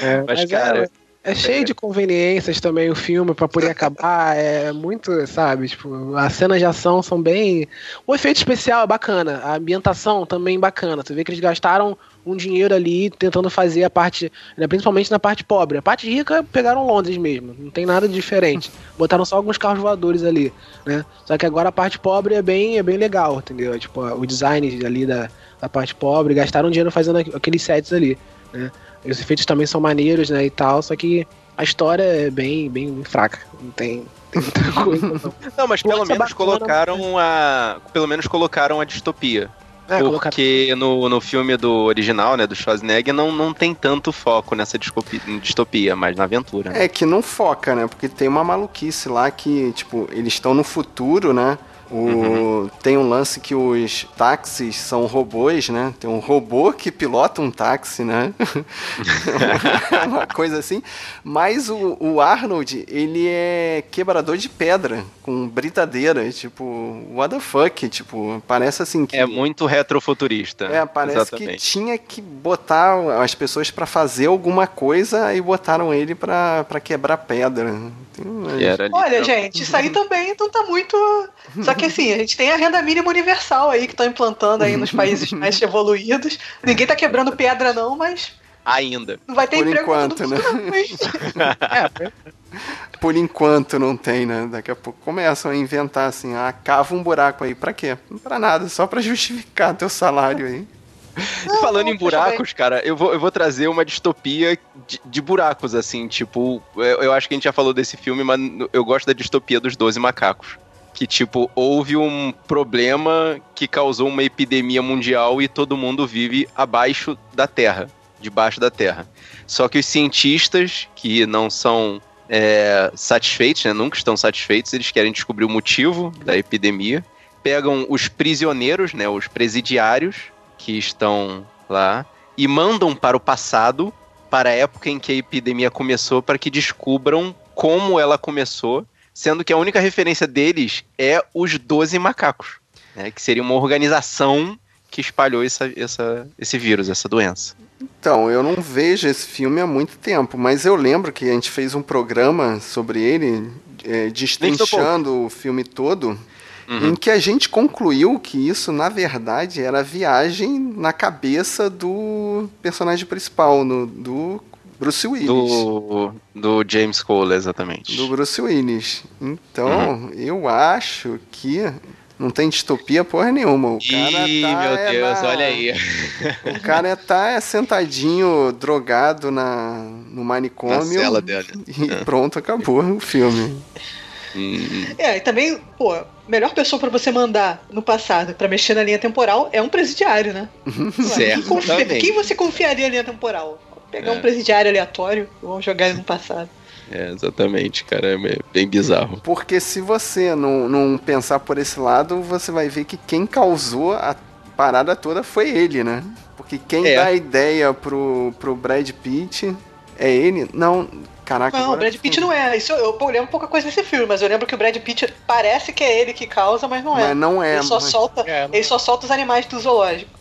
é, Mas, é- cara, É cheio de conveniências também o filme pra poder acabar. É muito, sabe? Tipo, as cenas de ação são bem. O efeito especial é bacana, a ambientação também bacana. Tu vê que eles gastaram um dinheiro ali tentando fazer a parte, né, principalmente na parte pobre. A parte rica pegaram Londres mesmo, não tem nada de diferente. Botaram só alguns carros voadores ali, né? Só que agora a parte pobre é bem, é bem legal, entendeu? Tipo, o design ali da, da parte pobre, gastaram dinheiro fazendo aqueles sets ali, né? Os efeitos também são maneiros, né, e tal, só que a história é bem, bem fraca. Não tem, tem muita coisa. Não, não mas pelo menos colocaram a. Pelo menos colocaram a distopia. É, porque no, no filme do original, né, do Schwarzenegger, não, não tem tanto foco nessa distopia, mas na aventura. Né? É que não foca, né? Porque tem uma maluquice lá que, tipo, eles estão no futuro, né? O, uhum. Tem um lance que os táxis são robôs, né? Tem um robô que pilota um táxi, né? Uma coisa assim. Mas o, o, Arnold, ele é quebrador de pedra, com britadeira. Tipo, what the fuck? Tipo, parece assim que. É muito retrofuturista. É, parece Exatamente. que tinha que botar as pessoas para fazer alguma coisa e botaram ele para quebrar pedra. Olha, gente, isso aí também não tá muito. Que assim, a gente tem a renda mínima universal aí que estão implantando aí nos países mais evoluídos. Ninguém tá quebrando pedra, não, mas. Ainda. Não vai ter Por emprego enquanto, né? é. Por enquanto não tem, né? Daqui a pouco começam a inventar assim, ah, cava um buraco aí. Pra quê? Pra nada, só pra justificar teu salário aí. Não, Falando em buracos, cara, eu vou, eu vou trazer uma distopia de, de buracos, assim, tipo, eu, eu, acho que a gente já falou desse filme, mas eu gosto da distopia dos 12 macacos que, tipo, houve um problema que causou uma epidemia mundial e todo mundo vive abaixo da Terra, debaixo da Terra. Só que os cientistas, que não são é, satisfeitos, né, nunca estão satisfeitos, eles querem descobrir o motivo da epidemia, pegam os prisioneiros, né, os presidiários que estão lá, e mandam para o passado, para a época em que a epidemia começou, para que descubram como ela começou sendo que a única referência deles é os Doze Macacos, né, que seria uma organização que espalhou essa, essa, esse vírus, essa doença. Então, eu não vejo esse filme há muito tempo, mas eu lembro que a gente fez um programa sobre ele, é, destrinchando o filme todo, uhum. em que a gente concluiu que isso, na verdade, era viagem na cabeça do personagem principal, no, do Bruce Willis. Do, do James Cole, exatamente. Do Bruce Willis. Então, uhum. eu acho que não tem distopia porra nenhuma. O cara Ih, tá meu é Deus, na... olha aí. O cara tá sentadinho, drogado na, no manicômio. Na cela dele. E é. pronto, acabou o filme. Hum. É, e também, pô, melhor pessoa para você mandar no passado para mexer na linha temporal é um presidiário, né? certo. Quem, confia, quem você confiaria na linha temporal? Pegar é. um presidiário aleatório e vamos jogar ele no passado. É, exatamente, cara. É bem bizarro. Porque se você não, não pensar por esse lado, você vai ver que quem causou a parada toda foi ele, né? Porque quem é. dá a ideia pro, pro Brad Pitt é ele. Não, caraca. Não, o Brad Pitt não é. Isso, eu, eu lembro pouca coisa desse filme, mas eu lembro que o Brad Pitt parece que é ele que causa, mas não é. Mas não é. Ele só, mas... solta, é. ele só solta os animais do zoológico.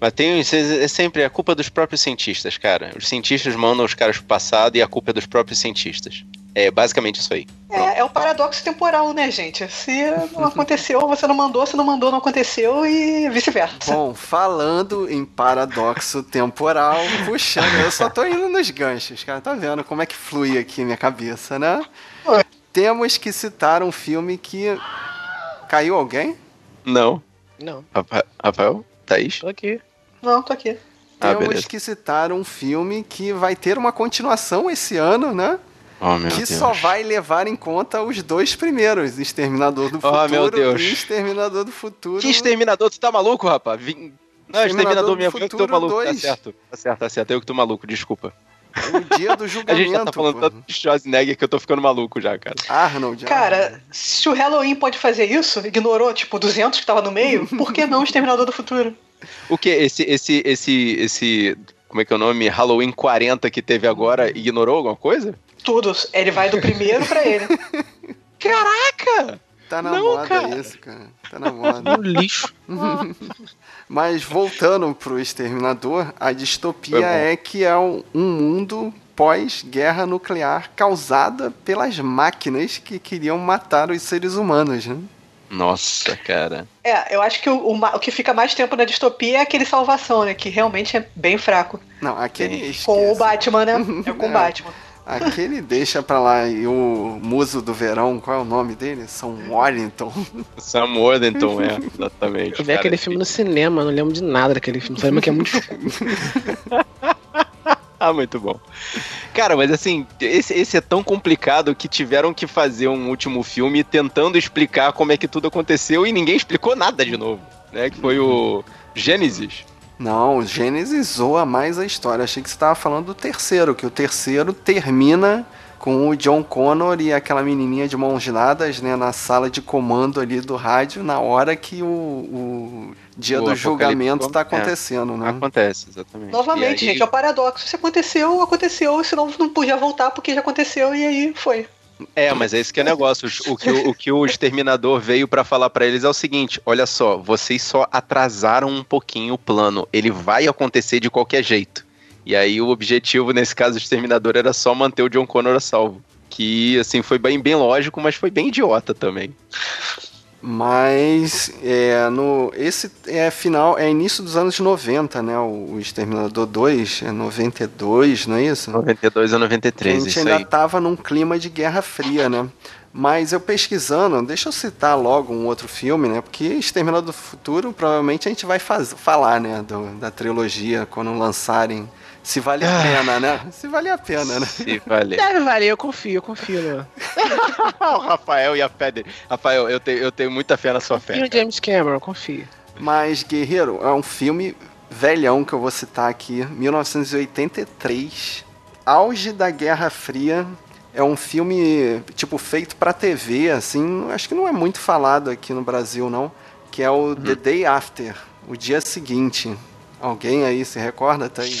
Mas tem é sempre a culpa dos próprios cientistas, cara. Os cientistas mandam os caras pro passado e a culpa é dos próprios cientistas. É basicamente isso aí. É, é o paradoxo temporal, né, gente? Se não aconteceu, você não mandou, se não mandou, não aconteceu e vice-versa. Bom, falando em paradoxo temporal, puxando, eu só tô indo nos ganchos, cara. Tá vendo como é que flui aqui minha cabeça, né? Oi. Temos que citar um filme que. Caiu alguém? Não. Não. Rafael? Thaís? Tô aqui. Não, tô aqui. Ah, Temos beleza. que citar um filme que vai ter uma continuação esse ano, né? Oh, que Deus. só vai levar em conta os dois primeiros, Exterminador do oh, Futuro meu Deus. e Exterminador do Futuro. Que Exterminador? Tu tá maluco, rapaz? Vim... Não, Exterminador, Exterminador eu que tô maluco. 2. Tá certo, tá certo, tá certo. Eu que tô maluco, desculpa. O dia do julgamento. A gente já tá falando pô. tanto de Schwarzenegger que eu tô ficando maluco já, cara. Arnold. Cara, Arnold. se o Halloween pode fazer isso, ignorou, tipo, 200 que tava no meio, por que não o Exterminador do Futuro? O que? Esse, esse, esse, esse. Como é que é o nome? Halloween 40 que teve agora ignorou alguma coisa? Tudo. Ele vai do primeiro pra ele. Caraca! Tá na não, moda cara. isso, cara. Tá na moda. Um lixo. Mas voltando pro Exterminador, a distopia é que é um, um mundo pós-guerra nuclear causada pelas máquinas que queriam matar os seres humanos, né? Nossa, cara. É, eu acho que o, o, o, que fica mais tempo na distopia é aquele salvação, né? Que realmente é bem fraco. Não, aquele. Com o Batman, né? É com o é. Batman. Aquele deixa pra lá e o muso do verão, qual é o nome dele? Sam Warrington. Sam Warrington, é, exatamente. Eu vi aquele filme no cinema, não lembro de nada daquele filme, só lembro que é muito ah, muito bom. Cara, mas assim, esse, esse é tão complicado que tiveram que fazer um último filme tentando explicar como é que tudo aconteceu e ninguém explicou nada de novo, né? Que foi o Gênesis. Não, Gênesis zoa mais a história. Achei que você estava falando do terceiro, que o terceiro termina com o John Connor e aquela menininha de mãos dadas, né, na sala de comando ali do rádio, na hora que o, o dia o do julgamento está acontecendo, é, né? Acontece, exatamente. Novamente, aí... gente, é o paradoxo. Se aconteceu, aconteceu, senão não podia voltar porque já aconteceu e aí foi. É, mas é esse que é negócio. O que o, o, que o exterminador veio para falar para eles é o seguinte: olha só, vocês só atrasaram um pouquinho o plano. Ele vai acontecer de qualquer jeito. E aí o objetivo, nesse caso, do Exterminador era só manter o John Connor a salvo. Que, assim, foi bem, bem lógico, mas foi bem idiota também. Mas é, no, esse é final, é início dos anos 90, né? O, o Exterminador 2 é 92, não é isso? 92 a 93, A gente ainda aí. tava num clima de Guerra Fria, né? Mas eu pesquisando, deixa eu citar logo um outro filme, né? Porque Exterminador do Futuro, provavelmente a gente vai faz, falar, né? Do, da trilogia, quando lançarem se vale a ah. pena, né? Se vale a pena, né? Se vale. Deve valer, eu confio, eu confio. Né? o Rafael e a fé dele. Rafael, eu, te, eu tenho muita fé na sua confio fé. Confio James Cameron, confio. Mas, Guerreiro, é um filme velhão que eu vou citar aqui, 1983, auge da Guerra Fria. É um filme, tipo, feito pra TV, assim, acho que não é muito falado aqui no Brasil, não, que é o uhum. The Day After, o dia seguinte. Alguém aí se recorda, tá aí?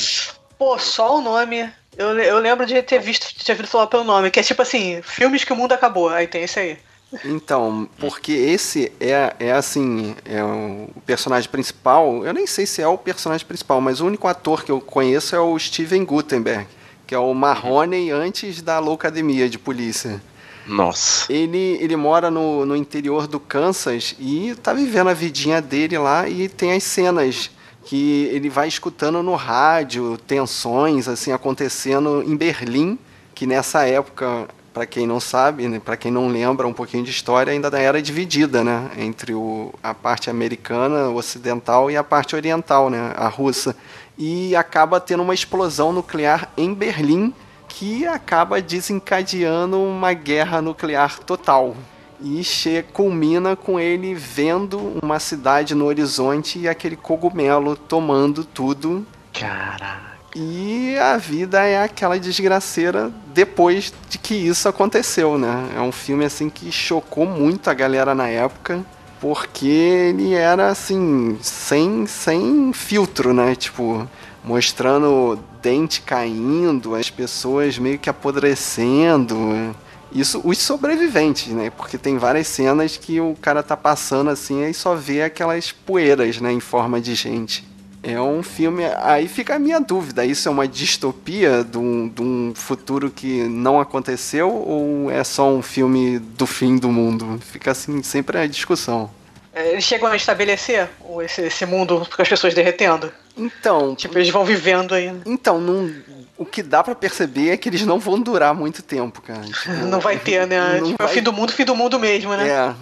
Pô, só o nome. Eu, eu lembro de ter visto, de ter visto falar pelo nome, que é tipo assim, filmes que o mundo acabou. Aí tem esse aí. Então, porque esse é, é assim, é o personagem principal. Eu nem sei se é o personagem principal, mas o único ator que eu conheço é o Steven Gutenberg, que é o Marrone antes da Loucademia de Polícia. Nossa. Ele, ele mora no, no interior do Kansas e tá vivendo a vidinha dele lá e tem as cenas que ele vai escutando no rádio tensões assim acontecendo em Berlim, que nessa época, para quem não sabe, né, para quem não lembra um pouquinho de história, ainda era dividida, né, entre o, a parte americana, ocidental e a parte oriental, né, a russa. E acaba tendo uma explosão nuclear em Berlim que acaba desencadeando uma guerra nuclear total e che culmina com ele vendo uma cidade no horizonte e aquele cogumelo tomando tudo. Caraca. E a vida é aquela desgraceira depois de que isso aconteceu, né? É um filme assim que chocou muito a galera na época, porque ele era assim, sem, sem filtro, né? Tipo, mostrando dente caindo, as pessoas meio que apodrecendo. Isso, os sobreviventes, né? Porque tem várias cenas que o cara tá passando assim e só vê aquelas poeiras, né? Em forma de gente. É um filme. Aí fica a minha dúvida: isso é uma distopia de um, de um futuro que não aconteceu ou é só um filme do fim do mundo? Fica assim sempre a discussão. É, eles chegam a estabelecer esse, esse mundo com as pessoas derretendo? Então. Tipo, eles vão vivendo aí. Então, não o que dá para perceber é que eles não vão durar muito tempo, cara. Tipo, não vai ter, né? Tipo, vai... é o fim do mundo, fim do mundo mesmo, né? É.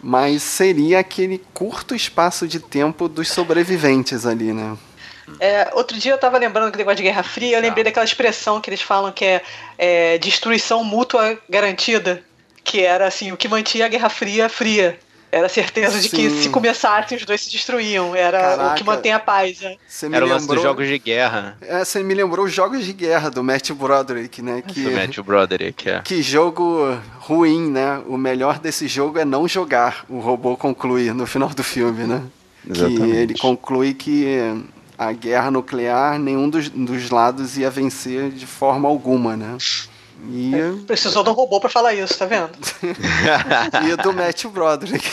Mas seria aquele curto espaço de tempo dos sobreviventes ali, né? É, outro dia eu tava lembrando do negócio de Guerra Fria, eu lembrei daquela expressão que eles falam que é, é destruição mútua garantida, que era assim, o que mantinha a Guerra Fria fria. Era a certeza de que se começassem os dois se destruíam. Era Caraca, o que mantém a paz. Né? Era o lance dos jogos de guerra. É, você me lembrou os jogos de guerra do Matt Broderick, né? Que, do Matt Broderick, é. Que jogo ruim, né? O melhor desse jogo é não jogar, o robô conclui no final do filme, né? Exatamente. Que ele conclui que a guerra nuclear, nenhum dos, dos lados ia vencer de forma alguma, né? E, Precisou de um robô pra falar isso, tá vendo? e do Matt Broderick.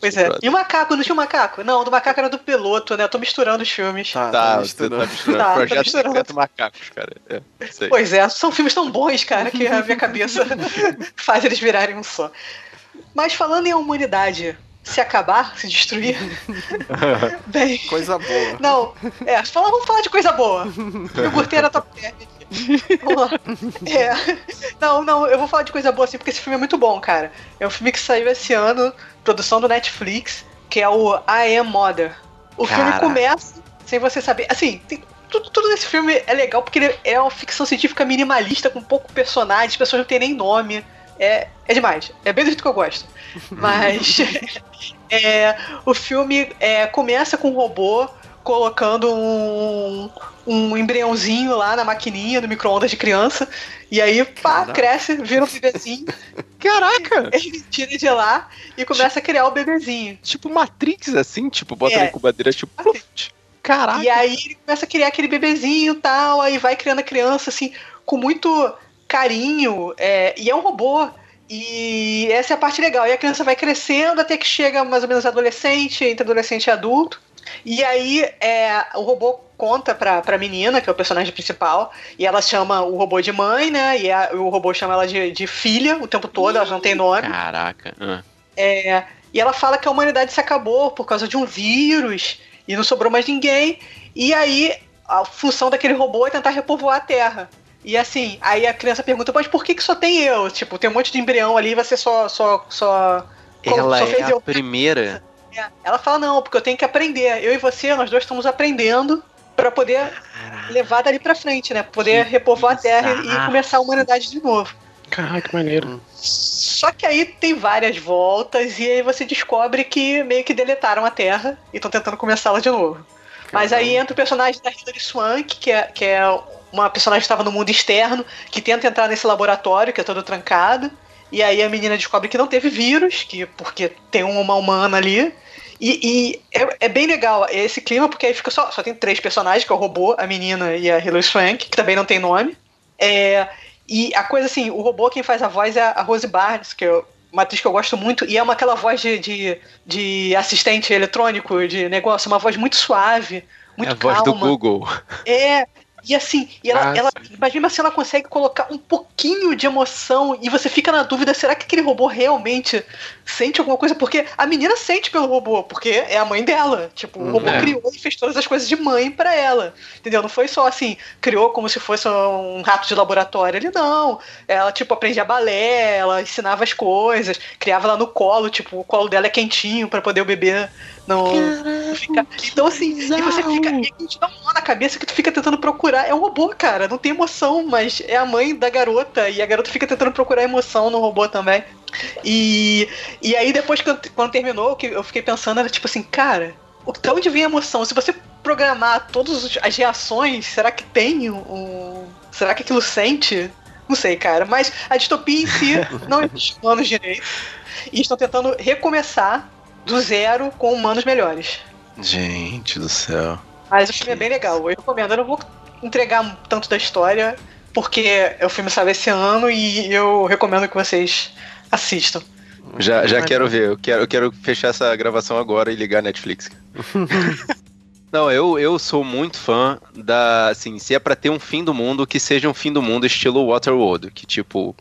Pois é. E o macaco, não tinha o macaco? Não, do macaco era do piloto, né? Eu tô misturando os filmes. Tá, Tá, tá misturando. tá misturando. Tá, Projeto misturando. Secreto Macacos, cara. É. Pois é, são filmes tão bons, cara, que a minha cabeça faz eles virarem um só. Mas falando em humanidade se acabar, se destruir, bem. Coisa boa. Não, é, fala- vamos falar de coisa boa. Eu curtei a top 10 aqui. Vamos lá. É, não, não, eu vou falar de coisa boa assim, porque esse filme é muito bom, cara. É um filme que saiu esse ano, produção do Netflix, que é o I Am Mother. O filme Caraca. começa sem você saber. Assim, tem- tudo, tudo nesse filme é legal porque ele é uma ficção científica minimalista, com pouco personagem, as pessoas não têm nem nome. É, é demais. É bem do jeito que eu gosto. Mas é, o filme é, começa com um robô colocando um, um embriãozinho lá na maquininha do micro-ondas de criança. E aí, pá, Caraca. cresce, vira um bebezinho. Caraca! Ele tira de lá e começa a criar o bebezinho. Tipo Matrix, assim, tipo, bota É. na incubadeira, tipo, pluf. Caraca! E aí ele começa a criar aquele bebezinho e tal, aí vai criando a criança assim, com muito carinho, é, e é um robô. E essa é a parte legal. E a criança vai crescendo até que chega mais ou menos adolescente, entre adolescente e adulto. E aí é, o robô conta pra, pra menina, que é o personagem principal, e ela chama o robô de mãe, né? E a- o robô chama ela de, de filha o tempo todo, ela não tem nome. Caraca. ah. É, e ela fala que a humanidade se acabou por causa de um vírus e não sobrou mais ninguém. E aí a função daquele robô é tentar repovoar a Terra. E assim, aí a criança pergunta, mas por que, que só tem eu? Tipo, tem um monte de embrião ali e você só. só, só Ela só é a eu. primeira. É. Ela fala, não, porque eu tenho que aprender. Eu e você, nós dois estamos aprendendo pra poder levar dali pra frente, né? Poder repovoar a Terra e bizarro. começar a humanidade de novo. Caraca, que maneiro. Só que aí tem várias voltas e aí você descobre que meio que deletaram a Terra e estão tentando começá-la de novo. Mas aí entra o personagem da Hilary Swank, que é, que é uma personagem que estava no mundo externo, que tenta entrar nesse laboratório que é todo trancado. E aí a menina descobre que não teve vírus, que porque tem uma humana ali. E, e é, é bem legal esse clima, porque aí fica só, só tem três personagens, que é o robô, a menina e a Hilary Swank, que também não tem nome. É, e a coisa assim, o robô quem faz a voz é a Rose Barnes, que é uma atriz que eu gosto muito, e é uma aquela voz de, de, de assistente eletrônico, de negócio, uma voz muito suave, É muito a voz calma. do Google. É, e assim, e ela, Ah, ela, mas mesmo assim ela consegue colocar um pouquinho de emoção e você fica na dúvida, será que aquele robô realmente sente alguma coisa? Porque a menina sente pelo robô, porque é a mãe dela. Tipo, o robô É. criou e fez todas as coisas de mãe pra ela. Entendeu? Não foi só assim, criou como se fosse um rato de laboratório. Ele não. Ela, tipo, aprendia balé, ela ensinava as coisas, criava lá no colo, tipo, o colo dela é quentinho pra poder o bebê não, não ficar. Então, assim, e você fica. E a gente dá um nó na cabeça que tu fica tentando procurar. É um robô, cara. Não tem emoção, mas é a mãe da garota. E a garota fica tentando procurar emoção no robô também. E, e aí, depois, que eu- quando terminou, o que eu fiquei pensando era tipo assim, cara, o- de onde vem a emoção? Se você programar todas as reações, será que tem um. Será que aquilo sente? Não sei, cara. Mas a distopia em si não existe humanos direito. E estão tentando recomeçar do zero com humanos melhores. Gente do céu. Mas o filme é bem legal. Eu recomendo. Eu não vou entregar tanto da história, porque o filme saiu esse ano e eu recomendo que vocês assistam. Já, já quero ver. Eu quero, eu quero fechar essa gravação agora e ligar a Netflix. Não, eu, eu sou muito fã da. Assim, se é pra ter um fim do mundo, que seja um fim do mundo estilo Waterworld. Que, tipo,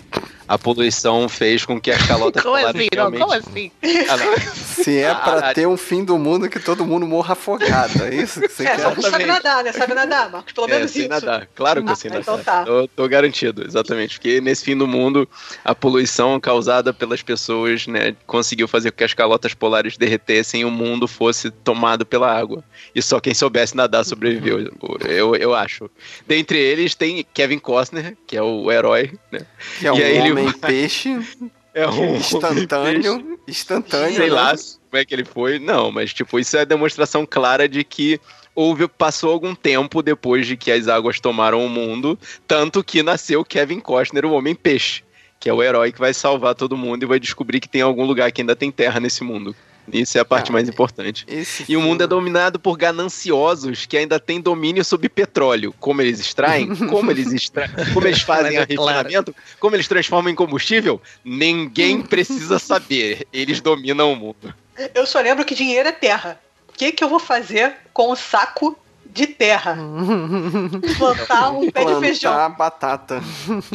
a poluição fez com que as calotas Como polares assim? Não, realmente... como assim? Ah, não. Se é pra Caralho. ter um fim do mundo que todo mundo morra afogado, é isso que você É, só quer? que sabe nadar, né? Sabe nadar, Marcos? Pelo É, menos isso. nadar. Claro que eu Ah, sei então nadar. tá. Eu tô garantido, exatamente. Porque nesse fim do mundo, a poluição causada pelas pessoas, né, conseguiu fazer com que as calotas polares derretessem e o mundo fosse tomado pela água. E só quem soubesse nadar sobreviveu, eu, eu acho. Dentre eles tem Kevin Costner, que é o herói, né? Que é um E aí ele homem peixe É um instantâneo, instantâneo. Sei né? lá como é que ele foi. Não, mas tipo, isso é demonstração clara de que houve, passou algum tempo depois de que as águas tomaram o mundo, tanto que nasceu Kevin Costner, o Homem-Peixe, que é o herói que vai salvar todo mundo e vai descobrir que tem algum lugar que ainda tem terra nesse mundo. Isso é a parte mais importante. Esse E o mundo é dominado por gananciosos que ainda têm domínio sobre petróleo. Como eles extraem, como eles extraem, como eles fazem o é claro. refinamento, como eles transformam em combustível, ninguém precisa saber. Eles dominam o mundo. Eu só lembro que dinheiro é terra. O que, que eu vou fazer com um saco de terra? Plantar um pé de feijão. plantar batata.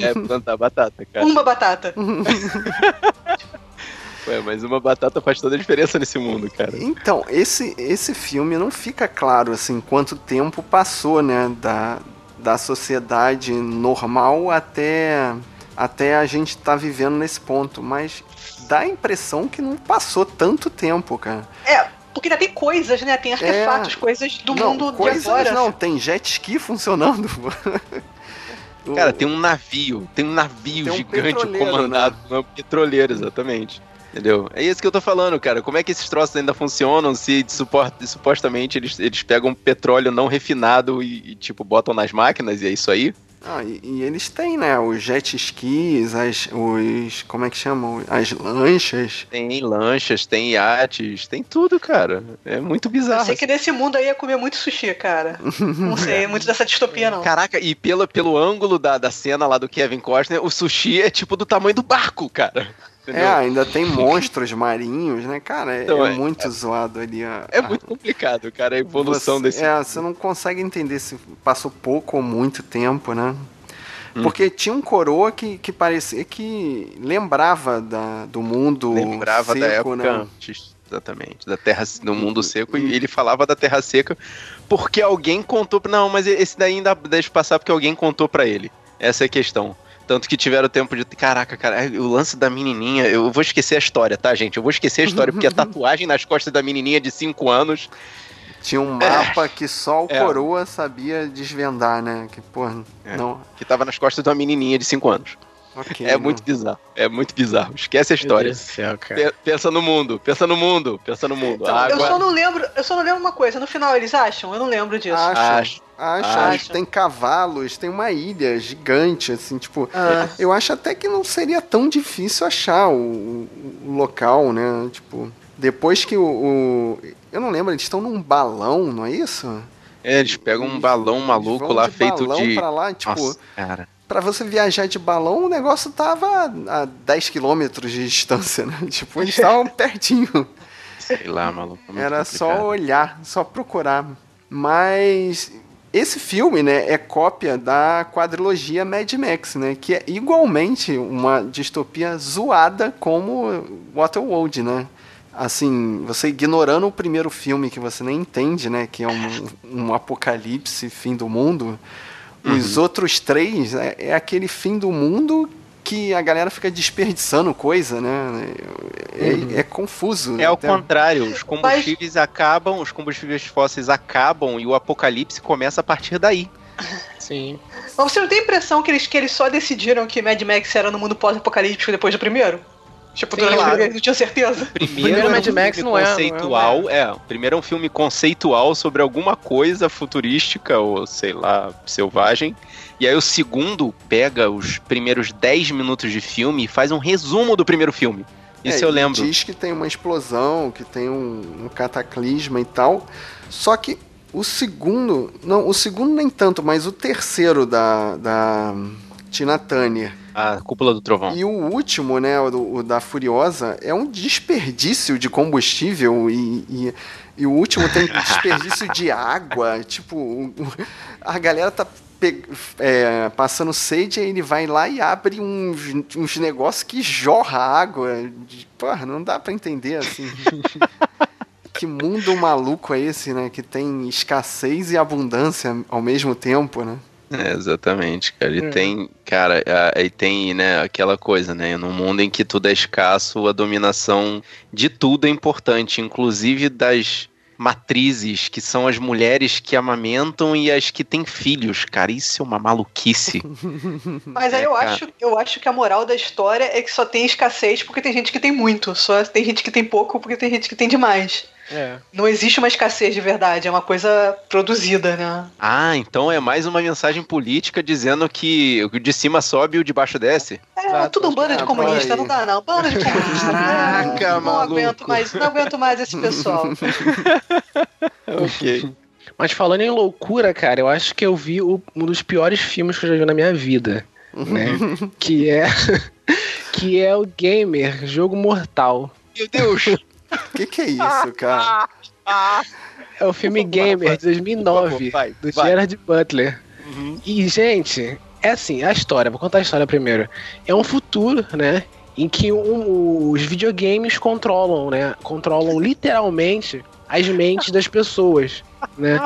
É plantar batata, cara. Uma batata. Ué, mas uma batata faz toda a diferença nesse mundo, cara. Então, esse, esse filme não fica claro assim quanto tempo passou, né, da, da sociedade normal até até a gente tá vivendo nesse ponto, mas dá a impressão que não passou tanto tempo, cara. É, porque ainda tem coisas, né? Tem artefatos, coisas do não, mundo de coisas agora. não, tem jet ski funcionando. Cara, tem um navio, tem um navio Tem um gigante petroleiro, comandado por um petroleiro, exatamente. Entendeu? É isso que eu tô falando, cara. Como é que esses troços ainda funcionam se supostamente eles, eles pegam petróleo não refinado e, e, tipo, botam nas máquinas e é isso aí? Ah, e, e eles têm, né, os jet skis, as, os, como é que chamam? As lanchas. Tem lanchas, tem iates, tem tudo, cara. É muito Eu bizarro. sei que nesse mundo aí ia comer muito sushi, cara. Não sei, muito dessa distopia, não. Caraca, e pelo, pelo ângulo da, da cena lá do Kevin Costner, o sushi é tipo do tamanho do barco, cara. Entendeu? É, ainda tem monstros marinhos, né? Cara, é, Então, é é- muito zoado ali. A, É muito complicado, cara, a evolução você, desse. É, você não consegue entender se passou pouco ou muito tempo, né? Hum. Porque tinha um coroa que, que parecia que lembrava da, do mundo Lembrava seco, da época né? antes, exatamente, da terra do mundo seco, e ele falava da terra seca porque alguém contou. Não, mas esse daí ainda deixa passar porque alguém contou pra ele. Essa é a questão. Tanto que tiveram tempo de. Caraca, cara, o lance da menininha. Eu vou esquecer a história, tá, gente? Eu vou esquecer a história, porque a tatuagem nas costas da menininha de 5 anos. Tinha um mapa que só o É. coroa sabia desvendar, né? Que, porra, É. não. Que tava nas costas de uma menininha de 5 anos. Ok. É não. muito bizarro. É muito bizarro. Esquece a Meu história. Deus do céu, Pensa no mundo, pensa no mundo, pensa no mundo. Então, Eu Água. só não lembro, eu só não lembro uma coisa. No final eles acham? Eu não lembro disso. Acho, Acho. Acho, Acho. Tem cavalos, tem uma ilha gigante, assim, tipo. Ah. Eu acho até que não seria tão difícil achar o, o- local, né? Tipo, depois que o, o- Eu não lembro, eles estão num balão, não é isso? É, eles pegam um balão maluco lá de feito balão de. Pra lá, tipo, Nossa, cara. pra você viajar de balão, o negócio tava a 10 quilômetros de distância, né? Tipo, eles estavam pertinho. Sei lá, maluco. é Era complicado. só olhar, só procurar. Mas esse filme, né, é cópia da quadrilogia Mad Max, né, que é igualmente uma distopia zoada como Waterworld, né? Assim, você ignorando o primeiro filme que você nem entende, né, que é um, um apocalipse, fim do mundo. Os outros três é, é aquele fim do mundo que a galera fica desperdiçando coisa, né? É, é confuso. É ao até. contrário, os combustíveis acabam, os combustíveis fósseis acabam e o apocalipse começa a partir daí. Sim. Mas você não tem a impressão que eles, que eles só decidiram que Mad Max era no mundo pós-apocalíptico depois do primeiro? Tipo, Sim, claro. não tinham certeza. Primeiro, Primeiro é um Mad Max filme não é- não é conceitual, é, o primeiro é um filme conceitual sobre alguma coisa futurística ou sei lá, selvagem. E aí o segundo pega os primeiros 10 minutos de filme e faz um resumo do primeiro filme. Isso É, eu lembro. Diz que tem uma explosão, que tem um, um cataclisma e tal. Só que o segundo. Não, o segundo nem tanto, mas o terceiro da, da Tina Turner. A cúpula do trovão. E o último, né, o, o da Furiosa, é um desperdício de combustível e. e e o último tem desperdício de água. Tipo, a galera tá é, passando sede, aí ele vai lá e abre uns, uns negócios que jorra água. De- Porra, não dá pra entender assim. que mundo maluco é esse, né? Que tem escassez e abundância ao mesmo tempo, né? É, exatamente, cara. E É. tem, cara, aí tem, né, aquela coisa, né? Num mundo em que tudo é escasso, a dominação de tudo é importante, inclusive das matrizes, que são as mulheres que amamentam e as que têm filhos, cara. Isso é uma maluquice. Mas aí É, eu cara. acho, eu acho que a moral da história é que só tem escassez porque tem gente que tem muito. Só tem gente que tem pouco porque tem gente que tem demais. É. Não existe uma escassez de verdade, é uma coisa produzida, né? Ah, então é mais uma mensagem política dizendo que o de cima sobe e o de baixo desce? É, tudo um bando de ah, comunista, não dá não. Bando de comunista. Caraca, não, não aguento mais, não aguento mais esse pessoal. ok. Mas falando em loucura, cara, eu acho que eu vi o, um dos piores filmes que eu já vi na minha vida. Né? que é que é o Gamer, jogo mortal. Meu Deus! O que, que é isso, cara? É o filme Gamer de 2009, vai, do vai. Gerard Butler. Uhum. E, gente, é assim, a história, vou contar a história primeiro. É um futuro, né? Em que um, os videogames controlam, né? Controlam literalmente as mentes das pessoas, né?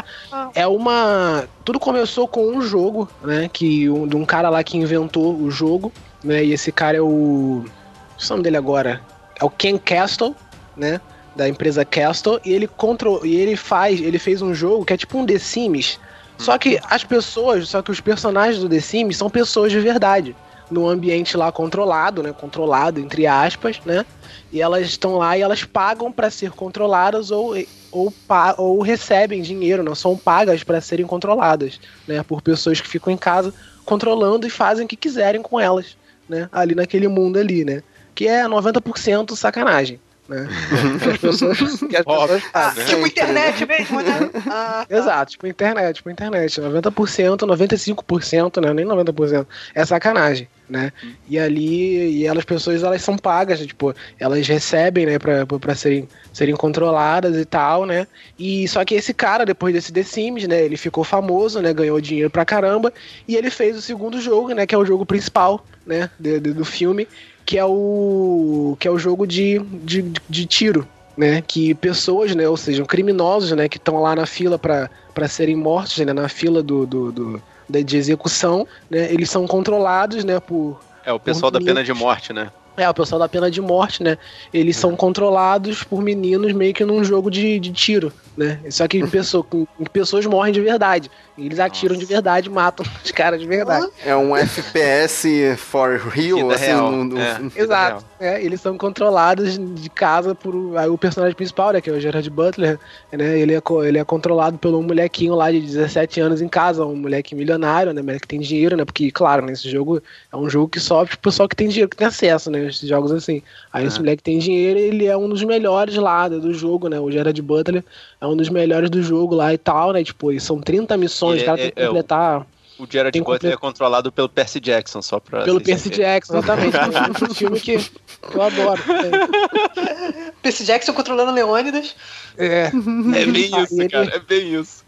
É uma... Tudo começou com um jogo, né? Que um, de um cara lá que inventou o jogo, né? E esse cara é o... O nome dele agora? É o Ken Castle, né? Da empresa Castle. E ele control... e ele faz, ele fez um jogo que é tipo um The Sims. Só que as pessoas, só que os personagens do The Sims são pessoas de verdade. No ambiente lá controlado, né? Controlado, entre aspas, né? E elas estão lá e elas pagam para ser controladas ou, ou, ou recebem dinheiro, não são pagas para serem controladas, né? Por pessoas que ficam em casa controlando e fazem o que quiserem com elas, né? Ali naquele mundo ali, né? Que é 90% sacanagem né? que as pessoas, que as pessoas fazem. Tipo internet mesmo, né? Ah, tá. Exato, tipo internet, tipo internet. 90%, 95%, né? Nem 90%. É sacanagem. Né? E ali, e elas pessoas elas são pagas, tipo, elas recebem, né, pra, pra serem, serem controladas e tal, né? E só que esse cara, depois desse The Sims, né, ele ficou famoso, né, ganhou dinheiro pra caramba, e ele fez o segundo jogo, né, que é o jogo principal, né, de, de, do filme, que é o que é o jogo de, de, de tiro, né? Que pessoas, né, ou seja, criminosos, né, que estão lá na fila para serem mortos, né, na fila do, do, do, de execução, né? Eles são controlados, né, por é o pessoal da pena de morte, né? É, o pessoal da pena de morte, né? Eles são controlados por meninos meio que num jogo de, de tiro, né? Só que pessoa, pessoas morrem de verdade. Eles atiram Nossa. de verdade e matam os caras de verdade. É um FPS for real, assim, real. No, no... É. Exato. É, eles são controlados de casa por o personagem principal, né? Que é o Gerard Butler, né? Ele é, ele é controlado por um molequinho lá de 17 anos em casa, um moleque milionário, né? Moleque que tem dinheiro, né? Porque, claro, né, esse jogo é um jogo que só o pessoal que tem dinheiro, que tem acesso, né? Esses jogos assim. Aí uhum. esse moleque tem dinheiro ele é um dos melhores lá do jogo, né? O Gerard Butler é um dos melhores do jogo lá e tal, né? Tipo, são 30 missões, o cara é, tem que é, completar. O Gerard Butler complet... é controlado pelo Percy Jackson, só pra. Pelo Percy Jackson, exatamente. é um filme que, que eu adoro. É. Percy Jackson controlando Leônidas. É. É bem isso, cara. É bem isso.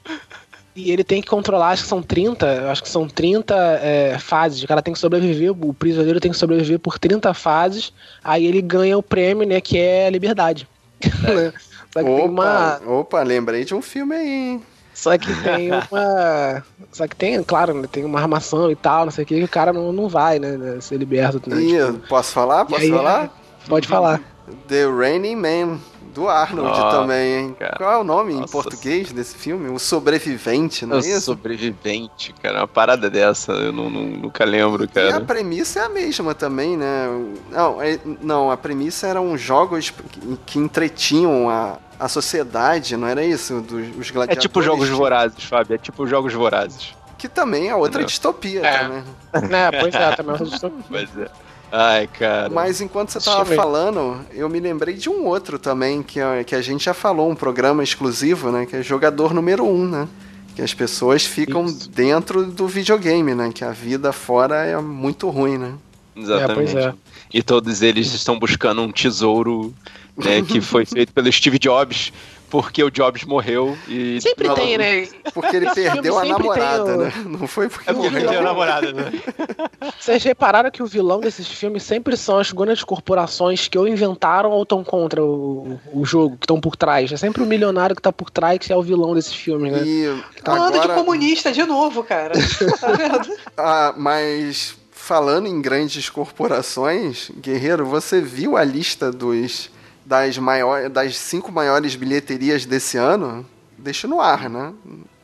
E ele tem que controlar, acho que são 30, acho que são 30 é, fases. O cara tem que sobreviver, o prisioneiro tem que sobreviver por 30 fases. Aí ele ganha o prêmio, né? Que é a liberdade. É. Só que opa, tem uma. Opa, lembrei de um filme aí, hein? Só que tem uma. Só que tem, claro, né, tem uma armação e tal, não sei o que, que o cara não, não vai, né? Ser liberto. Né, Ih, tipo... posso falar? Posso aí, falar? Pode falar. The Raining Man do Arnold oh, também, hein? Cara. Qual é o nome Nossa. em português desse filme? O Sobrevivente, não é o isso? Sobrevivente, cara. Uma parada dessa, eu não, não, nunca lembro, cara. E a premissa é a mesma também, né? Não, é, não a premissa eram jogos que, que entretinham a, a sociedade, não era isso? Dos, os gladiadores. É tipo jogos vorazes, Fábio. É tipo jogos vorazes. Que também é outra distopia, é. também. É, pois é, também é outra distopia. Pois é. Ai, cara. Mas enquanto você tava falando, eu me lembrei de um outro também, que, que a gente já falou, um programa exclusivo, né? Que é jogador número um, né? Que as pessoas ficam Isso. dentro do videogame, né? Que a vida fora é muito ruim, né? Exatamente. É, é. E todos eles estão buscando um tesouro né, que foi feito pelo Steve Jobs porque o Jobs morreu e. Sempre não, tem, né? Porque ele perdeu a namorada, né? Não foi porque é porque morreu. perdeu a namorada, né? Vocês repararam que o vilão desses filmes sempre são as grandes corporações que ou inventaram ou estão contra o, o jogo, que estão por trás. É sempre o milionário que tá por trás que é o vilão desses filmes, né? E agora... de comunista de novo, cara. tá vendo? Ah, mas falando em grandes corporações, Guerreiro, você viu a lista dos das, maior, das cinco maiores bilheterias desse ano, deixa no ar, né?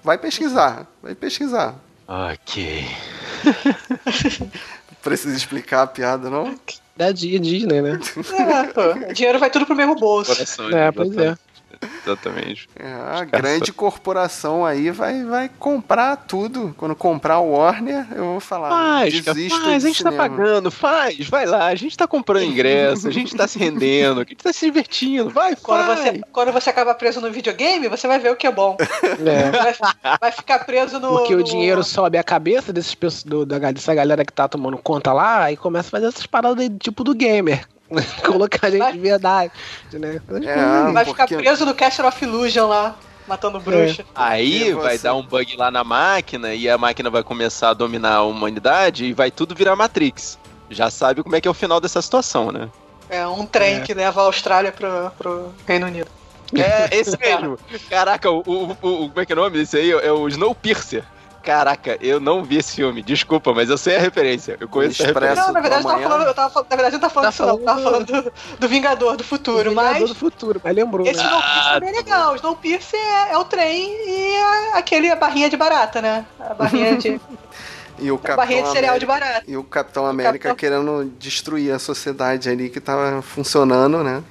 Vai pesquisar, vai pesquisar. Ok. Precisa explicar a piada, não? Da Disney, né? É, pô. Dinheiro vai tudo pro mesmo bolso. É, pois é. Exatamente. É, a grande corporação aí vai, vai comprar tudo. Quando comprar o Warner, eu vou falar. Faz, faz, a gente tá cinema. pagando, faz, vai lá, a gente tá comprando ingresso, a gente tá se rendendo, a gente tá se divertindo, vai, Quando faz. você, quando você acaba preso no videogame, você vai ver o que é bom. É. Vai, vai ficar preso no. Porque o no- dinheiro sobe a cabeça desses, do, da, dessa galera que tá tomando conta lá e começa a fazer essas paradas aí, tipo do gamer. Colocar gente de verdade. Né? É, Vai ficar porque- preso no Castle of Illusion lá, matando bruxa. Aí Porque vai dar um bug lá na máquina e a máquina vai começar a dominar a humanidade e vai tudo virar Matrix. Já sabe como é que é o final dessa situação, né? É um trem É. que leva a Austrália pro, pro Reino Unido. É, esse mesmo. Caraca, o, o, o- como é que é o nome desse aí? É o Snowpiercer. Caraca, eu não vi esse filme, desculpa, mas eu sei a referência. Eu conheço a Expresso referência. Não, na verdade, eu tava falando, eu tava falando- na verdade, eu não tava falando Tá não. Eu tava falando falando do, do Vingador do Futuro, Vingador mas. do futuro, mas lembrou. Esse né? Snowpiercer também é legal. O Snowpiercer é, é o trem e é aquele a barrinha de barata, né? A barrinha de, E o a Capitão barrinha de cereal de América- barata. E o Capitão América Capitão- querendo destruir a sociedade ali que tava funcionando, né?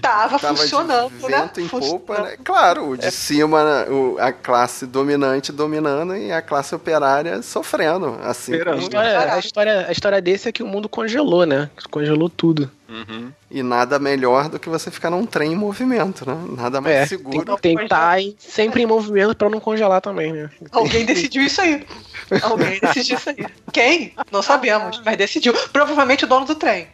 Tava, Tava funcionando, de né? vento em Funcionando. popa, né? Claro, o de cima, né, o- a classe dominante dominando e a classe operária sofrendo. Assim, A história, a, história, a história desse é que o mundo congelou, né? Congelou tudo. Uhum. E nada melhor do que você ficar num trem em movimento, né? Nada mais É, seguro. tem, que estar sempre em movimento pra não congelar também, né? Alguém decidiu isso aí. Alguém decidiu isso aí. Quem? Não sabemos, mas decidiu. Provavelmente o dono do trem.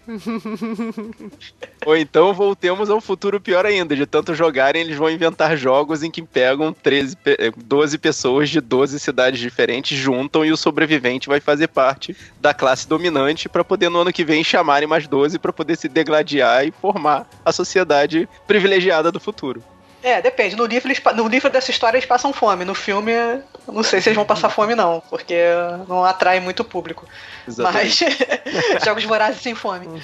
Ou então voltemos a um futuro pior ainda. De tanto jogarem, eles vão inventar jogos em que pegam 13, pe- eh, 12 pessoas de 12 cidades diferentes, juntam e o sobrevivente vai fazer parte da classe dominante pra poder no ano que vem chamarem mais 12 pra poder se degladiar e formar a sociedade privilegiada do futuro. É, depende. No livro, eles no livro dessa história eles passam fome. No filme, não sei se eles vão passar fome, não, porque não atrai muito público. Exatamente. Mas jogos vorazes sem fome.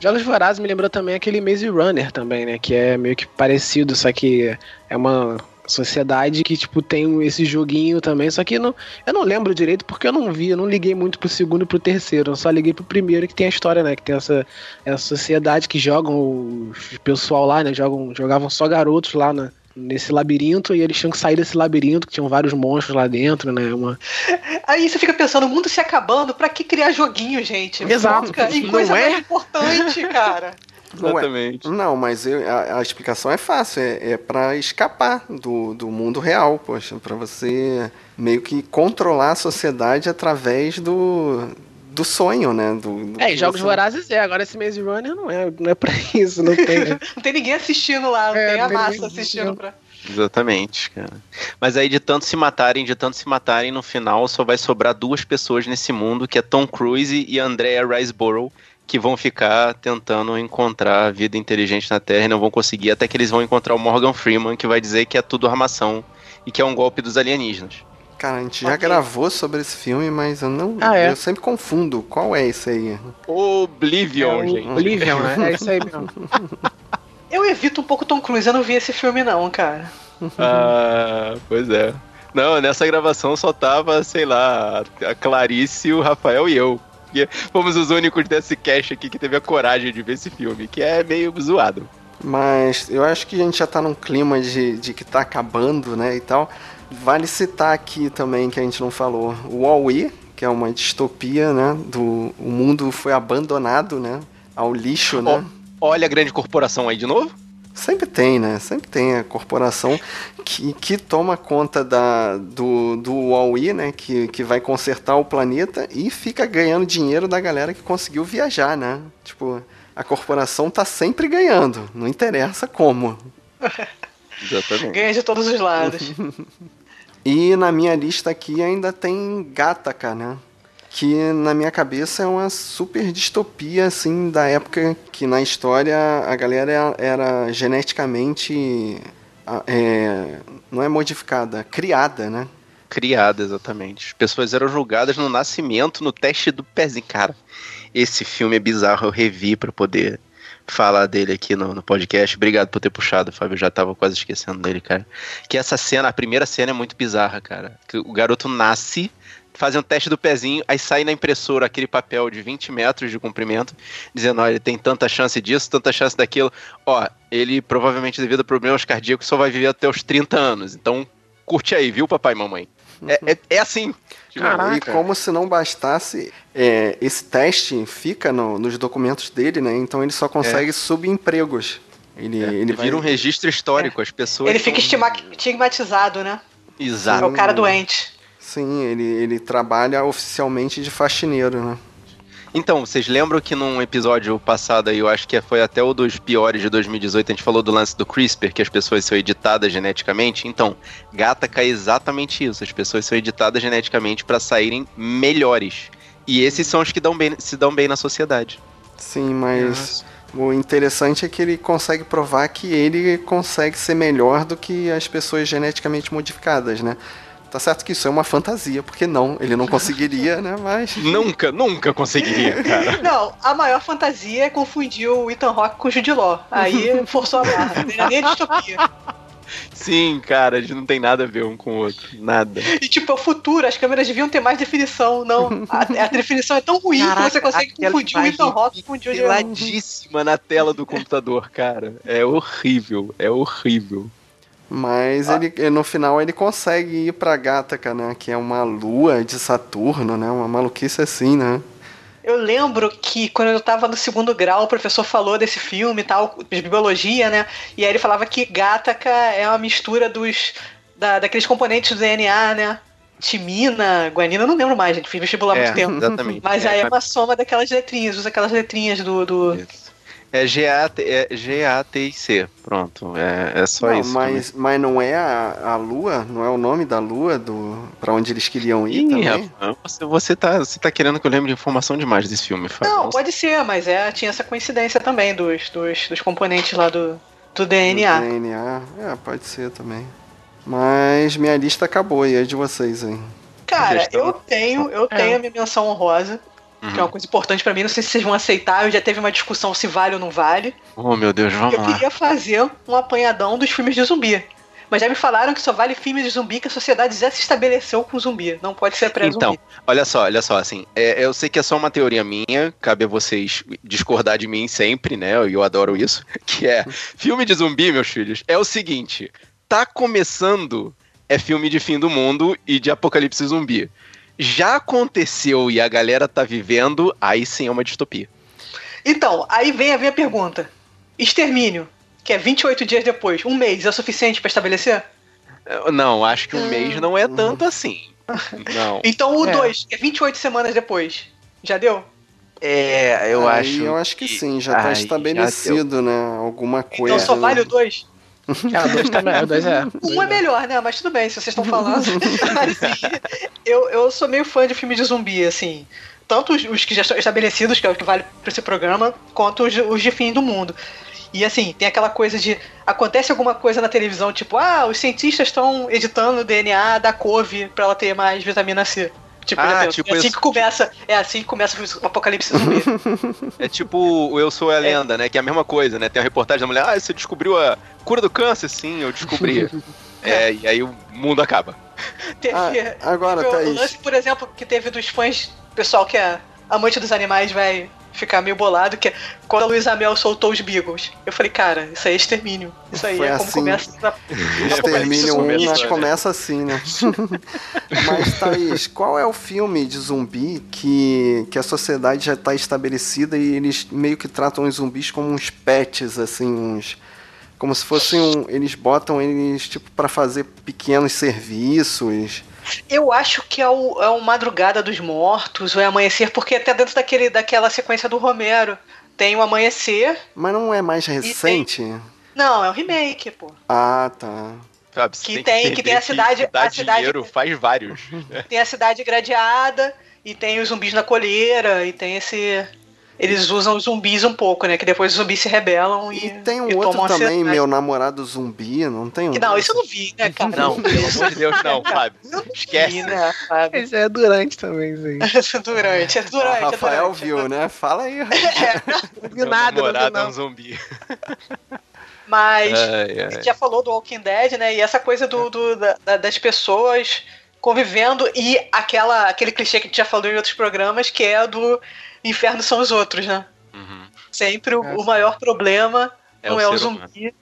Jogos Vorazes me lembrou também aquele Maze Runner também, né? Que é meio que parecido, só que é uma sociedade que, tipo, tem esse joguinho também, só que não, eu não lembro direito porque eu não vi, eu não liguei muito pro segundo e pro terceiro, eu só liguei pro primeiro que tem a história, né? Que tem essa, essa sociedade que jogam os pessoal lá, né? Jogam, jogavam só garotos lá nesse labirinto e eles tinham que sair desse labirinto, que tinham vários monstros lá dentro, né? Uma, Aí você fica pensando, o mundo se acabando, pra que criar joguinho, gente? Exato. Não coisa é? mais importante, cara. Exatamente. Não, mas eu- a, a explicação é fácil, é, é para escapar do, do mundo real, poxa, para você meio que controlar a sociedade através do, do sonho, né? Do, do É, e Jogos você- Vorazes é, agora esse Maze Runner não é, não é pra isso, não tem. Não tem ninguém assistindo lá, não É, tem a não massa ninguém assistindo assistindo. pra. Exatamente, cara. Mas aí de tanto se matarem, de tanto se matarem, no final só vai sobrar duas pessoas nesse mundo, que é Tom Cruise e Andrea Riseborough, que vão ficar tentando encontrar a vida inteligente na Terra e não vão conseguir, até que eles vão encontrar o Morgan Freeman, que vai dizer que é tudo armação e que é um golpe dos alienígenas. Cara, a gente já gravou sobre esse filme, mas eu não. Ah, é? Eu sempre confundo. Qual é esse aí? Oblivion, É gente. Oblivion, né? É isso aí mesmo. Eu evito um pouco Tom Cruise, eu não vi esse filme, não, cara. Ah, pois é. Não, nessa gravação só tava, sei lá, a Clarice, o Rafael e eu. Porque fomos os únicos desse cast aqui que teve a coragem de ver esse filme, que é meio zoado. Mas eu acho que a gente já tá num clima de, de que tá acabando, né, e tal. Vale citar aqui também que a gente não falou. O Wall-E, que é uma distopia, né, do o mundo foi abandonado, né, ao lixo, né. Olha a grande corporação aí de novo. Sempre tem, né? Sempre tem a corporação que, que toma conta da, do, do Huawei, né? Que, que vai consertar o planeta e fica ganhando dinheiro da galera que conseguiu viajar, né? Tipo, a corporação tá sempre ganhando, não interessa como. Exatamente. Ganha de todos os lados. E na minha lista aqui ainda tem Gataca, né? Que na minha cabeça é uma super distopia, assim, da época que na história a galera era geneticamente. ah, é, não é modificada, criada, né? Criada, exatamente. As pessoas eram julgadas no nascimento, no teste do pezinho. Cara, esse filme é bizarro. Eu revi pra poder falar dele aqui no, no podcast. Obrigado por ter puxado, Fábio. Eu já tava quase esquecendo dele, cara. Que essa cena, a primeira cena é muito bizarra, cara. Que o garoto nasce fazem o teste do pezinho, aí sai na impressora aquele papel de 20 metros de comprimento, dizendo, ó, ele tem tanta chance disso, tanta chance daquilo. Ó, ele provavelmente devido a problemas cardíacos só vai viver até os 30 anos. Então, curte aí, viu, papai e mamãe? É, é, é assim. Tipo, e como se não bastasse, é, esse teste fica no, nos documentos dele, né? Então ele só consegue é. subempregos. Ele, é, ele vira vai... um registro histórico, é. as pessoas. Ele fica estigmatizado, né? Exato. É o cara doente. Sim, ele, ele trabalha oficialmente de faxineiro, né? Então, vocês lembram que num episódio passado aí, eu acho que foi até o dos piores de 2018, a gente falou do lance do CRISPR, que as pessoas são editadas geneticamente? Então, gata cai exatamente isso. As pessoas são editadas geneticamente para saírem melhores. E esses são os que dão bem, se dão bem na sociedade. Sim, mas o interessante é que ele consegue provar que ele consegue ser melhor do que as pessoas geneticamente modificadas, né? Tá certo que isso é uma fantasia, porque não, ele não conseguiria, né? Mas. Nunca, nunca conseguiria, cara. Não, a maior fantasia é confundir o Ethan Rock com o Jude Law. Aí forçou a barra. Não nem a distopia. Sim, cara, a gente não tem nada a ver um com o outro. Nada. E tipo, é o futuro, as câmeras deviam ter mais definição. Não, a, a definição é tão ruim Caraca, que você consegue confundir o Ethan Rock com o Law. na tela do computador, cara. É horrível, é horrível. Mas ah. ele, no final ele consegue ir pra Gataca, né? Que é uma lua de Saturno, né? Uma maluquice assim, né? Eu lembro que quando eu tava no segundo grau, o professor falou desse filme e tal, de biologia, né? E aí ele falava que Gataca é uma mistura dos. Da, daqueles componentes do DNA, né? Timina, Guanina, não lembro mais, gente. Fiz vestibular há é, muito tempo. Exatamente. Mas é, aí é uma soma daquelas letrinhas, usa aquelas letrinhas do. do é G-A-T-I-C. É Pronto. É, é só não, isso. Mas, mas não é a, a Lua? Não é o nome da Lua do para onde eles queriam ir Ih, também? Rapaz, você, você, tá, você tá querendo que eu lembre de informação demais desse filme, Fábio. Não, pode ser, mas é, tinha essa coincidência também dos, dos, dos componentes lá do, do DNA. Do DNA, é, pode ser também. Mas minha lista acabou e é de vocês aí. Cara, eu tenho, eu é. tenho a minha menção honrosa uhum. que é uma coisa importante para mim. Não sei se vocês vão aceitar. Eu já teve uma discussão se vale ou não vale. Oh, meu Deus, vamos eu lá. Eu queria fazer um apanhadão dos filmes de zumbi. Mas já me falaram que só vale filmes de zumbi que a sociedade já se estabeleceu com zumbi. Não pode ser pré-zumbi. Então, olha só, olha só, assim, é, eu sei que é só uma teoria minha, cabe a vocês discordar de mim sempre, né? E eu adoro isso. Que é, filme de zumbi, meus filhos, é o seguinte: tá começando é filme de fim do mundo e de apocalipse zumbi já aconteceu e a galera tá vivendo, aí sim é uma distopia. Então, aí vem a minha pergunta. Extermínio, que é 28 dias depois, um mês, é suficiente para estabelecer? Não, acho que um hum. mês não é tanto assim. Não. então o 2, é. que é 28 semanas depois, já deu? É, eu aí acho. Eu acho que, que... sim, já tá estabelecido, já né? Alguma coisa. Então só vale o 2? Ah, dois também, o dois é. Um é melhor, né? Mas tudo bem, se vocês estão falando. assim, eu, eu sou meio fã de filme de zumbi, assim. Tanto os, os que já estão estabelecidos, que é o que vale para esse programa, quanto os, os de fim do mundo. E assim, tem aquela coisa de. Acontece alguma coisa na televisão, tipo, ah, os cientistas estão editando o DNA da couve para ela ter mais vitamina C. Tipo, ah, tipo é assim isso. que começa. É assim que começa o apocalipse zumbi. é tipo o Eu Sou a Lenda, é. né? Que é a mesma coisa, né? Tem a reportagem da mulher, ah, você descobriu a cura do câncer? Sim, eu descobri. é, e aí o mundo acaba. Teve, ah, agora, teve o lance, por exemplo, que teve dos fãs, pessoal que é amante dos animais vai ficar meio bolado, que é quando a Luísa Mel soltou os Beagles. Eu falei, cara, isso aí é extermínio. Isso aí Foi é assim. como começa. A... Extermínio 1, mas começa assim, né? mas, Thaís, qual é o filme de zumbi que, que a sociedade já está estabelecida e eles meio que tratam os zumbis como uns pets, assim, uns como se fossem um, eles botam eles tipo para fazer pequenos serviços eu acho que é o, é o Madrugada dos Mortos, ou é Amanhecer, porque até dentro daquele, daquela sequência do Romero tem o Amanhecer. Mas não é mais recente? Tem... Não, é um remake, pô. Ah, tá. Sabe, que, tem, que, que tem a cidade. a cidade dinheiro faz vários. Tem a cidade gradeada, e tem os zumbis na colheira, e tem esse eles usam os zumbis um pouco, né? Que depois os zumbis se rebelam e. E tem um e outro também, meu namorado zumbi, não tem um? Não, isso eu não vi, né, cara? Não, pelo amor de Deus, não, Fábio. Esquece. Vi, né, Fábio? Isso é durante também, sim. é durante, é durante. O Rafael é durante, viu, né? Fala aí. É, não vi nada, não vi é um zumbi. Mas ai, ai. a gente já falou do Walking Dead, né? E essa coisa do, do da, das pessoas convivendo e aquela, aquele clichê que a gente já falou em outros programas, que é do inferno são os outros, né? Uhum. Sempre o, o maior problema É não o é o ser zumbi,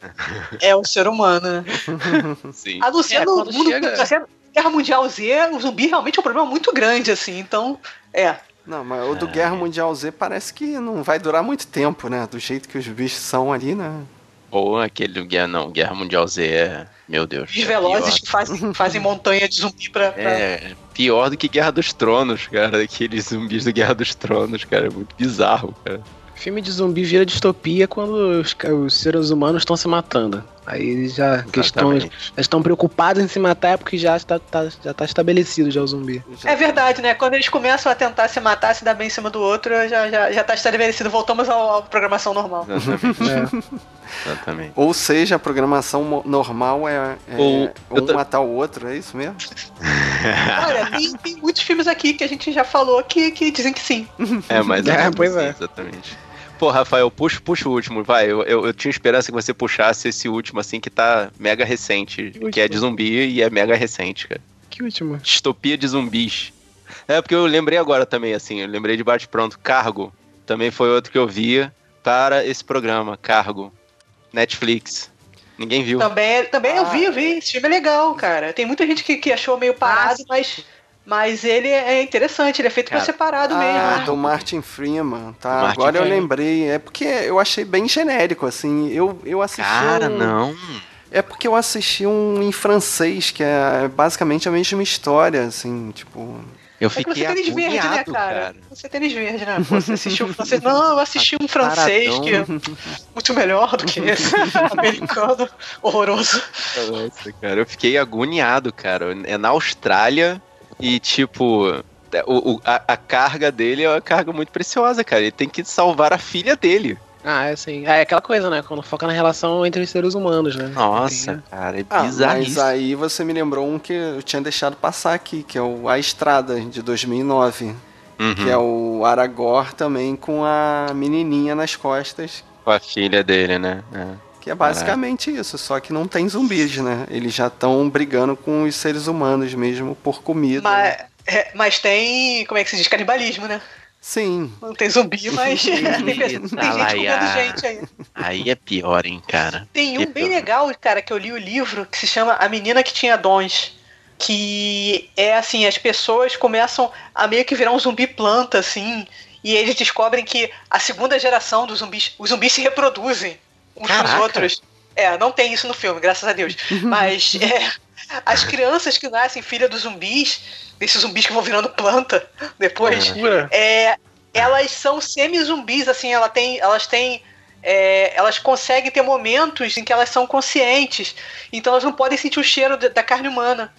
é o ser humano, né? Sim. A não ser É, no mundo chega- Guerra- Guerra Mundial Z, o zumbi realmente é um problema muito grande, assim. Então, é. Não, mas o do Guerra Mundial Z parece que não vai durar muito tempo, né? Do jeito que os bichos são ali, né? Ou aquele do Guerra, não, Guerra Mundial Z é. Meu Deus. Os é velozes pior. que fazem, fazem montanha de zumbi pra. pra- É, pior do que Guerra dos Tronos, cara. Aqueles zumbis do Guerra dos Tronos, cara. É muito bizarro, cara. Filme de zumbi vira distopia quando os, os seres humanos estão se matando. Aí eles já Exatamente. já estão preocupados em se matar é porque já está, tá- já tá estabelecido já o zumbi. É verdade, né? Quando eles começam a tentar se matar, se dar bem em cima do outro, já, já, já tá estabelecido. Voltamos ao- à programação normal. Exatamente. É. Exatamente. Ou seja, a programação normal é, é Ou- um ta- matar o outro, é isso mesmo? Olha, tem, tem muitos filmes aqui que a gente já falou que, que dizem que sim. É, mas É, pois é. Exatamente. Pô, Rafael, puxa, puxa o último, vai. Eu, eu, eu tinha esperança que você puxasse esse último, assim, que tá mega recente. Que Que é de zumbi e é mega recente, cara. Que último. Distopia de zumbis. É, porque eu lembrei agora também, assim, eu lembrei de bate-pronto. Cargo. Também foi outro que eu via para esse programa. Cargo. Netflix. Ninguém viu. Também, também eu Ah. vi, eu vi. Esse filme é legal, cara. Tem muita gente que, que achou meio parado, mas, mas ele é interessante. Ele é feito pra Cara, ser parado Ah, mesmo. do Martin Freeman, tá? Martin Agora eu Freeman. lembrei. É porque eu achei bem genérico, assim. Eu, eu assisti. Cara, um- não. É porque eu assisti um em francês, que é basicamente a mesma história, assim, tipo. Eu É que fiquei você é tênis verde, né, cara? cara. Você é tênis verde, né? Pô, Você assistiu um francês. Não, eu assisti um francês que é muito melhor do que esse americano horroroso. Nossa, cara, eu fiquei agoniado, cara. É na Austrália e, tipo, o, o- a, a carga dele é uma carga muito preciosa, cara. Ele tem que salvar a filha dele. Ah, é assim. É aquela coisa, né? Quando foca na relação entre os seres humanos, né? Nossa, Tem- cara, é Ah, mas aí você me lembrou um que eu tinha deixado passar aqui, que é o A Estrada, de 2009. Uhum, Que é o Aragorn também com a menininha nas costas. Com a filha dele, né? É. Que é basicamente isso, só que não tem zumbis, né? Eles já estão brigando com os seres humanos mesmo por comida. Mas, é, mas tem, como é que se diz, canibalismo, né? Sim, Não tem zumbi, mas tem, tem gente comendo laia. gente aí. Aí é pior, hein, cara. Tem um Que bem pior. legal, cara, que eu li o livro, que se chama A Menina que Tinha Dons. Que é assim, as pessoas começam a meio que virar um zumbi planta, assim, e eles descobrem que a segunda geração dos zumbis, os zumbis se reproduzem uns com os Caraca. outros. É, não tem isso no filme, graças a Deus. Mas é, as crianças que nascem filha dos zumbis, desses zumbis que vão virando planta depois, é, elas são semi-zumbis, assim, ela tem, elas têm. é, elas conseguem ter momentos em que elas são conscientes. Então elas não podem sentir o cheiro da- da carne humana.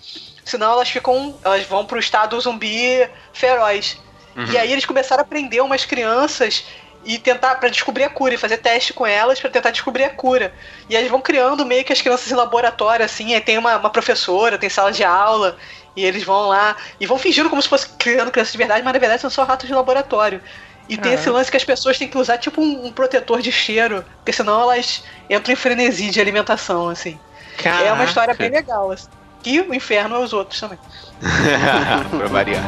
Senão elas ficam. Elas vão pro estado zumbi feroz. Uhum. E aí eles começaram a prender umas crianças e tentar para descobrir a cura e fazer teste com elas para tentar descobrir a cura. E eles vão criando meio que as crianças em laboratório assim, aí tem uma, uma professora, tem sala de aula, e eles vão lá e vão fingindo como se fosse criando crianças de verdade, mas na verdade são só ratos de laboratório. E tem Ah. esse lance que as pessoas têm que usar tipo um, um protetor de cheiro, porque senão elas entram em frenesi de alimentação, assim. É uma história bem legal, assim. E o inferno é os outros também. pra variar.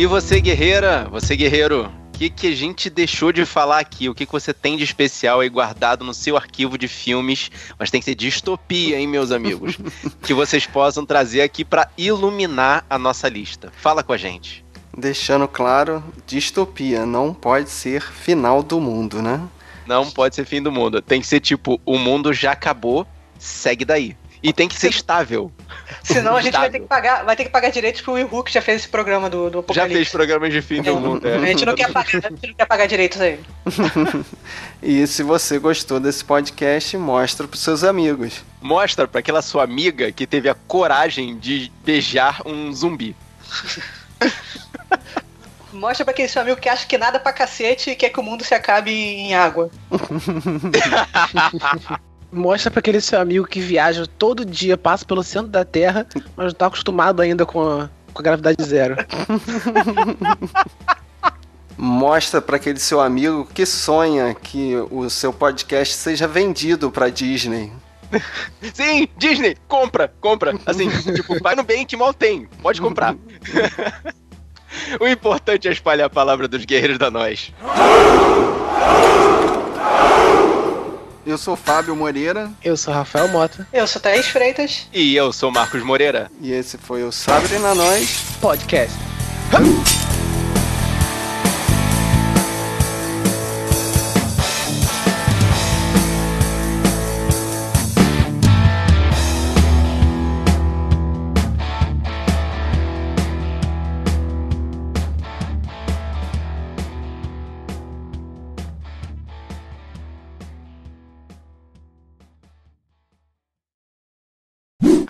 E você, guerreira, você, guerreiro, o que, que a gente deixou de falar aqui? O que, que você tem de especial aí guardado no seu arquivo de filmes? Mas tem que ser distopia, hein, meus amigos? que vocês possam trazer aqui pra iluminar a nossa lista. Fala com a gente. deixando claro, distopia não pode ser final do mundo, né? Não pode ser fim do mundo. Tem que ser tipo, o mundo já acabou, segue daí. E tem que ser estável. Senão a gente vai ter que pagar, vai ter que pagar direitos pro Will Who, que já fez esse programa do, do Já Apocalipse. fez programas de fim do mundo. é. A gente não quer pagar, a gente não quer pagar direitos aí. E se você gostou desse podcast, mostra pros seus amigos. Mostra pra aquela sua amiga que teve a coragem de beijar um zumbi. Mostra pra aquele seu amigo que acha que nada pra cacete e quer que o mundo se acabe em água. Mostra pra aquele seu amigo que viaja todo dia, passa pelo centro da Terra, mas não tá acostumado ainda com a, com a gravidade zero. Mostra pra aquele seu amigo que sonha que o seu podcast seja vendido pra Disney. Sim, Disney, compra, compra. Assim, tipo, vai no bem que mal tem, pode comprar. o importante é espalhar a palavra dos guerreiros da nós. Eu sou Fábio Moreira Eu sou Rafael Mota, Eu sou Thaís Freitas. E eu sou Marcos Moreira. e esse foi o Sabre na Nós. podcast.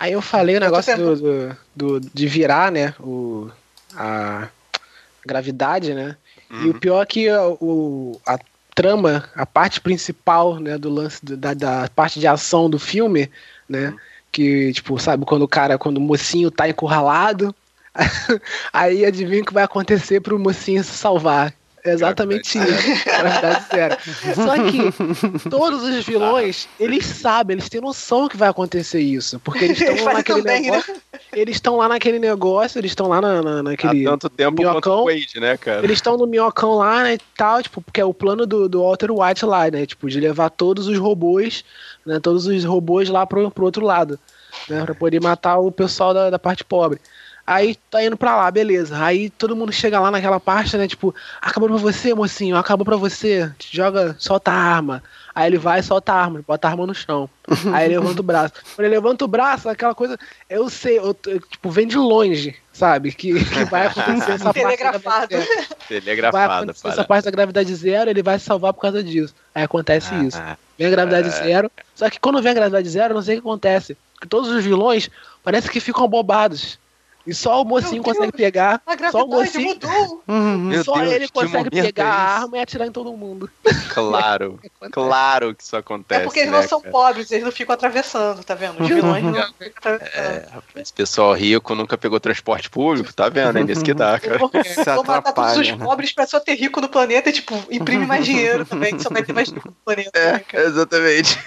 Aí eu falei o negócio do, do, do- de virar, né? O, a gravidade, né? E o pior é que o, o- a trama, a parte principal, né, do lance do- da, da parte de ação do filme, né? Que, tipo, sabe, quando o cara, quando o mocinho tá encurralado, aí adivinha o que vai acontecer pro mocinho se salvar. Exatamente isso. Gravidade zero. Só que todos os vilões, eles sabem, eles têm noção que vai acontecer isso. Porque eles estão lá naquele né? negócio. Eles estão lá naquele negócio, eles estão lá na, na- naquele. Há tanto tempo minhocão. Wade, né, cara? Eles estão no minhocão lá, né, e tal, tipo, porque é o plano do, do Walter White lá, né, tipo, de levar todos os robôs, né, todos os robôs lá pro, pro outro lado, né, pra poder matar o pessoal da, da parte pobre. Aí tá indo pra lá, beleza. Aí todo mundo chega lá naquela parte, né, tipo, acabou pra você, mocinho, acabou pra você, te joga, solta a arma. Aí ele vai e solta a arma, bota a arma no chão. Aí ele levanta o braço. Quando ele levanta o braço, aquela coisa, eu sei, eu, eu, tipo, vem de longe, sabe, que, que vai acontecer essa parte. Telegrafado. é vai essa parte da gravidade zero, ele vai se salvar por causa disso. Aí acontece isso. Ah, Vem a gravidade zero. Só que quando vem a gravidade zero, eu não sei o que acontece. Porque todos os vilões parece que ficam bobados. E só o mocinho Deus, consegue pegar. Só o mocinho. mudou. Meu só Deus, ele consegue pegar é a arma e atirar em todo mundo. Claro, claro que isso acontece. É porque eles né, não são cara? pobres, eles não ficam atravessando, tá vendo? Os vilões não ficam atravessando. É, Esse pessoal rico nunca pegou transporte público, tá vendo? É nisso que dá, cara. Vou, Se vou matar todos os atrapalha. pobres pra só ter rico no planeta e, tipo, imprime mais dinheiro também, que só vai ter mais rico no planeta. né, cara? exatamente.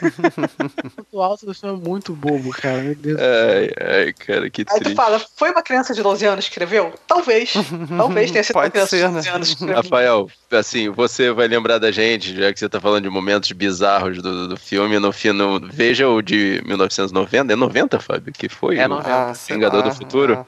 O alto do filme é muito bobo, cara. Meu Deus. Ai, ai, cara, que Aí tu triste. fala, foi uma criança de 12 anos escreveu? Talvez. Talvez tenha sido uma criança ser, de 12 né? anos que escreveu. Rafael, assim, você vai lembrar da gente, já que você tá falando de momentos bizarros do, do filme, no fim, no- veja o de 1990, é 90, Fábio, que foi? É o 90. Ah, Vingador do Futuro? ah.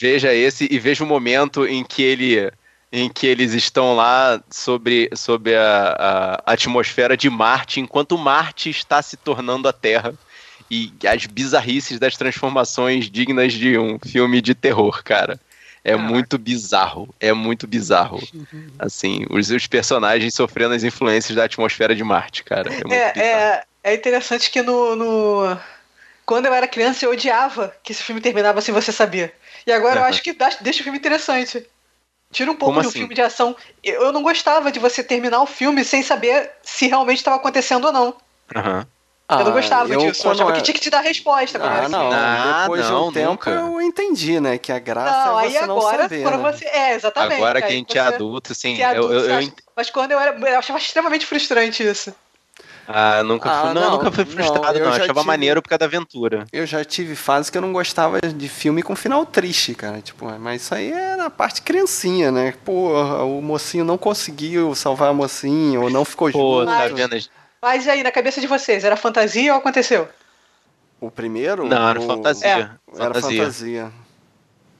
Veja esse e veja o momento em que ele em que eles estão lá sobre, sobre a, a atmosfera de Marte, enquanto Marte está se tornando a Terra. E as bizarrices das transformações dignas de um filme de terror, cara. É Caraca. muito bizarro. É muito bizarro. Assim, os, os personagens sofrendo as influências da atmosfera de Marte, cara. É. É, é, é interessante que no, no- Quando eu era criança, eu odiava que esse filme terminava sem você saber. E agora eu Aham. acho que dá- deixa o filme interessante. Tira um pouco Como do assim? filme de ação. Eu eu não gostava de você terminar o filme sem saber se realmente estava acontecendo ou não. Aham. Eu não Ah, gostava eu, disso. Eu achava é- que tinha que te dar resposta. Ah, assim. não. Ah, Depois de não, um tempo nunca. eu entendi, né? Que a graça Não, é aí você não agora, saber. quando né? você. É, exatamente. Agora que a Aí gente é adulto, assim, que é eu, adulto, eu, eu acha- Mas quando eu era. Eu achava extremamente frustrante isso. Ah, nunca Ah, fui, não, não, nunca fui não, frustrado, eu não. já Achava tive- maneiro por causa da aventura. Eu já tive fase que eu não gostava de filme com final triste, cara. Tipo, mas isso aí é na parte criancinha, né? Pô, o mocinho não conseguiu salvar a mocinha, ou não ficou Pô, junto. tá Mas- vendo? Mas e aí, na cabeça de vocês, era fantasia ou aconteceu? O primeiro? Não, era o- fantasia. Era fantasia. fantasia.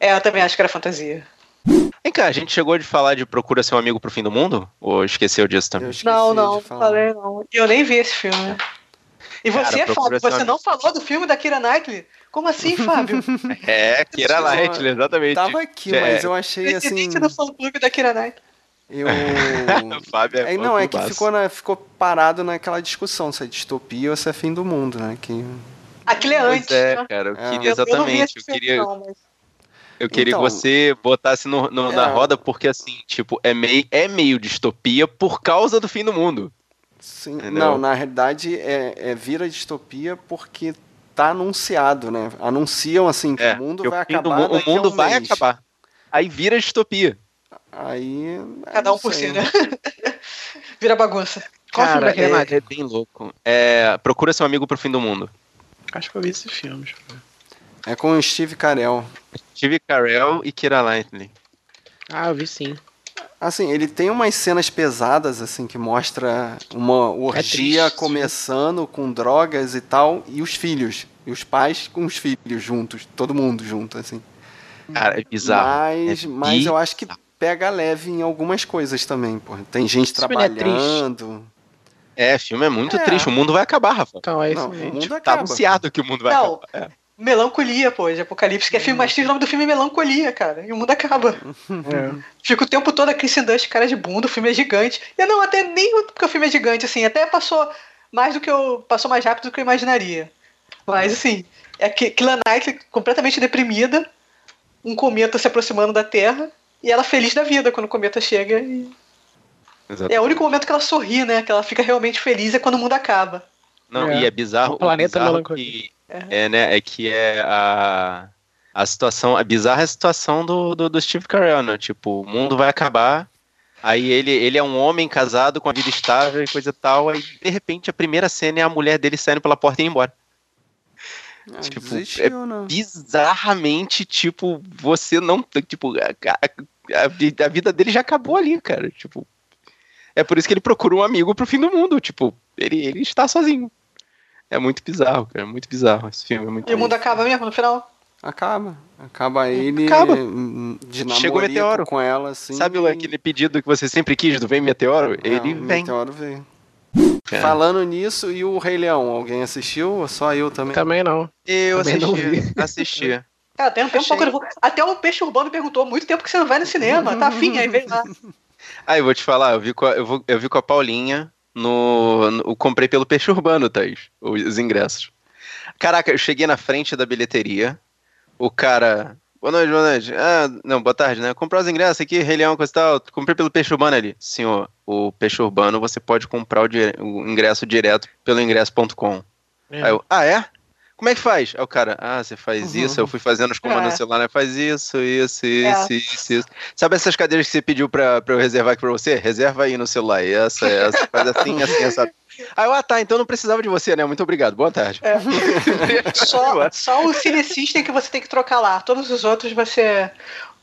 É, eu também acho que era fantasia. Vem cá, a gente chegou de falar de Procura Seu Amigo pro Fim do Mundo? Ou esqueceu disso também? Não, não, não falei não. Eu nem vi esse filme. E Cara, você, procura Fábio, você não falou do filme da Kira Knightley? Como assim, Fábio? É, Kira Knightley, exatamente. Tava aqui, É. mas eu achei assim. Presidente do fã clube da Kira Knightley. Eu. Fábio é É, não, é que ficou, na- ficou parado naquela discussão se é distopia ou se é fim do mundo, né? Que... Aquele é Pois antes, é, né? cara, eu É. queria Eu- eu exatamente. Eu filme, queria, não, mas- eu queria Então, que você botasse no, no- na é. roda, porque assim, tipo, é meio, é meio distopia por causa do fim do mundo. Sim, Entendeu? não, na realidade é, é vira distopia porque tá anunciado, né? Anunciam assim que É, o mundo que vai acabar. o mundo um vai mês. acabar. Aí vira distopia. Aí. Cada um por si, né? Vira bagunça. Qual filme Cara, é, Mike? é bem louco. É, procura seu amigo pro fim do mundo. Acho que eu vi esse filme. É com o Steve Carell. Steve Carell e Kira Knightley. Ah, eu vi sim. Assim, ele tem umas cenas pesadas, assim, que mostra uma orgia triste. começando com drogas e tal, e os filhos. E os pais com os filhos juntos, todo mundo junto, assim. Cara, é bizarro. Mas, É mas eu acho que bizarro. Pega leve em algumas coisas também, pô. Tem gente é trabalhando. É, o filme é muito É. triste. O mundo vai acabar, Rafa. Então, é isso Não, mesmo. o mundo Tá acaba. anunciado que o mundo vai Não. acabar. É. Melancolia, pô, de Apocalipse, que é filme mais triste. O nome do filme é Melancolia, cara. E o mundo acaba. É. Fica o tempo todo a Kristen Dust, cara de bunda, o filme é gigante. E não, até nem porque o filme é gigante, assim, até passou mais do que eu. Passou mais rápido do que eu imaginaria. Mas assim, é que Knightley completamente deprimida, um cometa se aproximando da Terra, e ela feliz da vida quando o cometa chega. E... É o único momento que ela sorri, né? Que ela fica realmente feliz é quando o mundo acaba. Não, É. e é bizarro. O planeta bizarro que- é, né? É que é a, a situação. A bizarra é a situação do, do, do Steve Carell, né? Tipo, o mundo vai acabar. Aí ele, ele é um homem casado com a vida estável e coisa e tal. Aí, de repente, a primeira cena é a mulher dele saindo pela porta e indo embora. Ah, Tipo, desistiu, não. Bizarramente, tipo, você não. Tipo, a, a- a vi- a vida dele já acabou ali, cara. Tipo. É por isso que ele procura um amigo pro fim do mundo. Tipo, ele, ele está sozinho. É muito bizarro, cara. É muito bizarro esse filme. É muito E o mundo acaba mesmo no final. Acaba. Acaba ele Acaba. de Chega o meteoro. com ela, assim. Sabe o- aquele pedido que você sempre quis do Vem Meteoro? É, Ele o vem. meteoro veio. É. Falando nisso, e o Rei Leão? Alguém assistiu? Ou só eu também? Também não. Eu Também não assisti. Assisti. Cara, tem um tempo Achei. Até o Peixe Urbano perguntou muito tempo que você não vai no cinema. Tá afim? Aí veio lá. Ah, eu vou te falar, eu vi com a, eu vou- eu vi com a Paulinha no, no- Eu comprei pelo Peixe Urbano, Thaís, os, os ingressos. Caraca, eu cheguei na frente da bilheteria, o cara. Boa noite, boa noite. Ah, não, boa tarde, né? Comprar os ingressos aqui, Rei Leão, coisa e tal. Comprei pelo Peixe Urbano ali. Senhor, o Peixe Urbano você pode comprar o, dire- o ingresso direto pelo ingresso.com. É. Aí eu, ah, é? Como é que faz? Aí o cara, ah, você faz Uhum. isso. Eu fui fazendo os comandos É. no celular, né? Faz isso, isso, É. isso, isso, isso. Sabe essas cadeiras que você pediu pra, pra eu reservar aqui pra você? Reserva aí no celular. Essa, essa, faz assim, assim, essa. Aí eu, ah, tá, então não precisava de você, né? Muito obrigado. Boa tarde. É. Só, só o Cine System que você tem que trocar lá. Todos os outros você.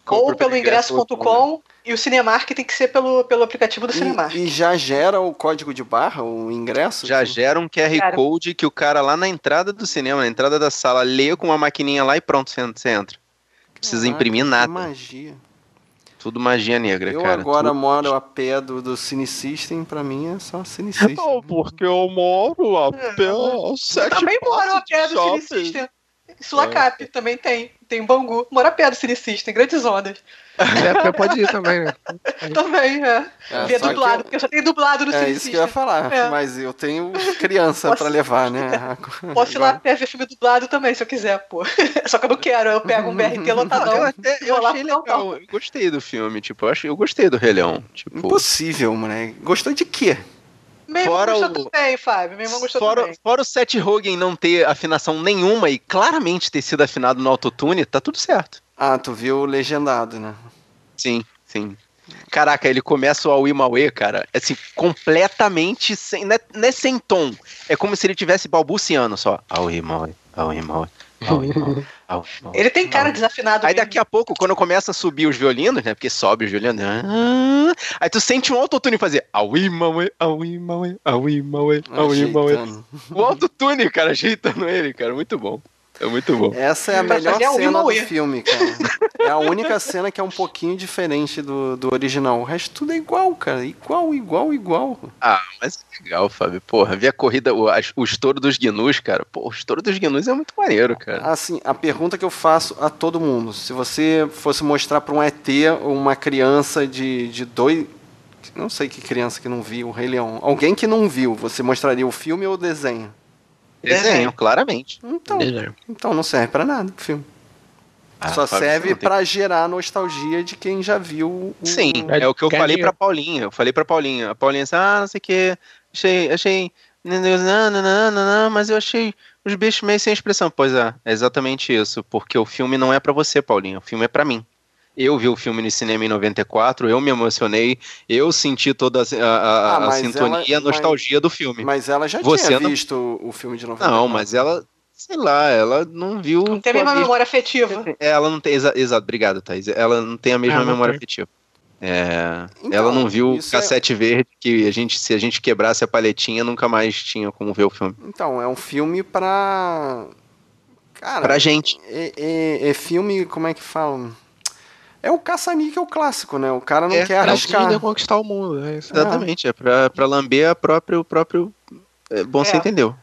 Compra ou pelo ingresso.com e o Cinemark tem que ser pelo, pelo aplicativo do Cinemark. E, e já gera o código de barra, o ingresso? Já assim? gera um QR Cara. Code que o cara lá na entrada do cinema, na entrada da sala, lê com uma maquininha lá e pronto, você entra. Não precisa Caraca, imprimir que nada. magia. Tudo magia negra, Eu cara. agora Tudo- moro a pé do, do Cine System, pra mim é só Cine System. porque eu moro a pé, Eu também moro a pé do Cine System. Sulacap também tem. Tem em Bangu. Moro a pé do Cine System, grandes ondas. É, porque pode ir também, né? Também, é. É, Ver dublado, eu- porque eu só tenho dublado no É isso que eu ia falar, É. mas eu tenho criança Posso- pra levar, né? Posso ir lá a pé ver filme dublado também, se eu quiser, pô. Só que eu não quero, eu pego um BRT Eu, lotadão. até, eu Vou lá achei legal, eu gostei do filme, tipo, eu, achei, eu gostei do Rei Leão. Tipo, Impossível, moleque. Gostou de quê? Meu irmão Fora gostou o- também, Fábio. Meu irmão gostou fora, também. fora o Seth Rogen não ter afinação nenhuma e claramente ter sido afinado no autotune, tá tudo certo. Ah, tu viu o legendado, né? Sim, sim. Caraca, ele começa o Aui Mauê, cara, assim, completamente sem. Não é, não é sem tom. É como se ele tivesse balbuciando só. Aui Mauê, Aui Mauê. Ele tem cara desafinado Aí mesmo. daqui a pouco, quando começa a subir os violinos, né? Porque sobe os violinos. ah, Aí tu sente um autotune fazer. Aui, mauê, aui, mauê, aui, mauê, aui, mauê. O autotune, cara, ajeitando ele, cara. Muito bom. É muito bom. Essa é a melhor cena do filme, cara. É a única cena que é um pouquinho diferente do, do original. O resto tudo é igual, cara. Igual, igual, igual. Ah, mas é legal, Fábio. Porra, ver a corrida, o, o estouro dos gnus, cara. Pô, o estouro dos gnus é muito maneiro, cara. Assim, a pergunta que eu faço a todo mundo: se você fosse mostrar pra um ET ou uma criança de, de dois. Não sei que criança que não viu o Rei Leão. Alguém que não viu, você mostraria o filme ou o desenho? Desenho, claramente. Então, Desenho. então não serve pra nada o filme. Ah, Só serve não pra gerar nostalgia de quem já viu o. Sim, É, é o que eu falei pra Paulinha. Eu falei pra Paulinha. A Paulinha disse, ah, não sei o que. Achei. achei não, não, não, não, mas eu achei os bichos meio sem expressão. Pois é, é exatamente isso. Porque o filme não é para você, Paulinho. O filme é para mim. Eu vi o filme no cinema em 94, eu me emocionei, eu senti toda a, a, ah, a sintonia e a nostalgia mas, do filme. Mas ela já Você tinha não... visto o filme de 94. Não, mas ela, sei lá, ela não viu. Não tem a mesma memória afetiva. É, ela não tem, exato, exa, obrigado, Thaís. Ela não tem a mesma ah, memória afetiva. É, então, ela não viu o é cassete é... verde que a gente, se a gente quebrasse a palhetinha, nunca mais tinha como ver o filme. Então, é um filme pra. Cara, pra gente. É, é, é filme, como é que fala? É o caça-níquel clássico, né? O cara não é, quer arriscar. É conquistar o mundo. É Exatamente, é pra, pra lamber a própria, o próprio. É, bom, você entendeu.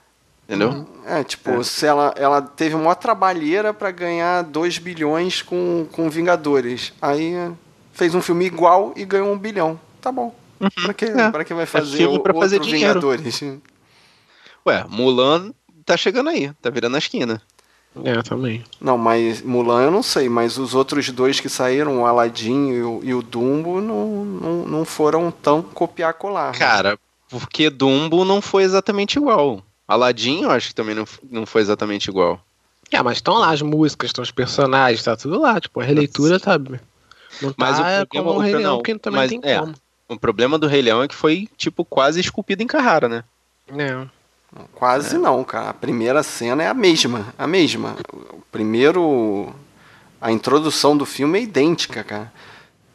Entendeu? Uhum. É, tipo, se ela, ela teve uma trabalheira para ganhar 2 bilhões com, com Vingadores. Aí fez um filme igual e ganhou um bilhão. Tá bom. Uhum. Pra, que, é. pra que vai fazer é pra fazer Vingadores? Ué, Mulan tá chegando aí, tá virando a esquina. É, também. Não, mas Mulan eu não sei, mas os outros dois que saíram, o Aladdin e o, e o Dumbo, não, não, não foram tão copiar colar. Né? Cara, porque Dumbo não foi exatamente igual. Aladdin eu acho que também não, não foi exatamente igual. É, mas estão lá as músicas, estão os personagens, tá tudo lá. Tipo, a releitura tá. Não mas tá o problema, como o Rei Leão, porque também mas, tem é, como. O problema do Rei Leão é que foi, tipo, quase esculpido em Carrara, né? É. Quase é. não, cara. A primeira cena é a mesma. A mesma. O primeiro. A introdução do filme é idêntica, cara.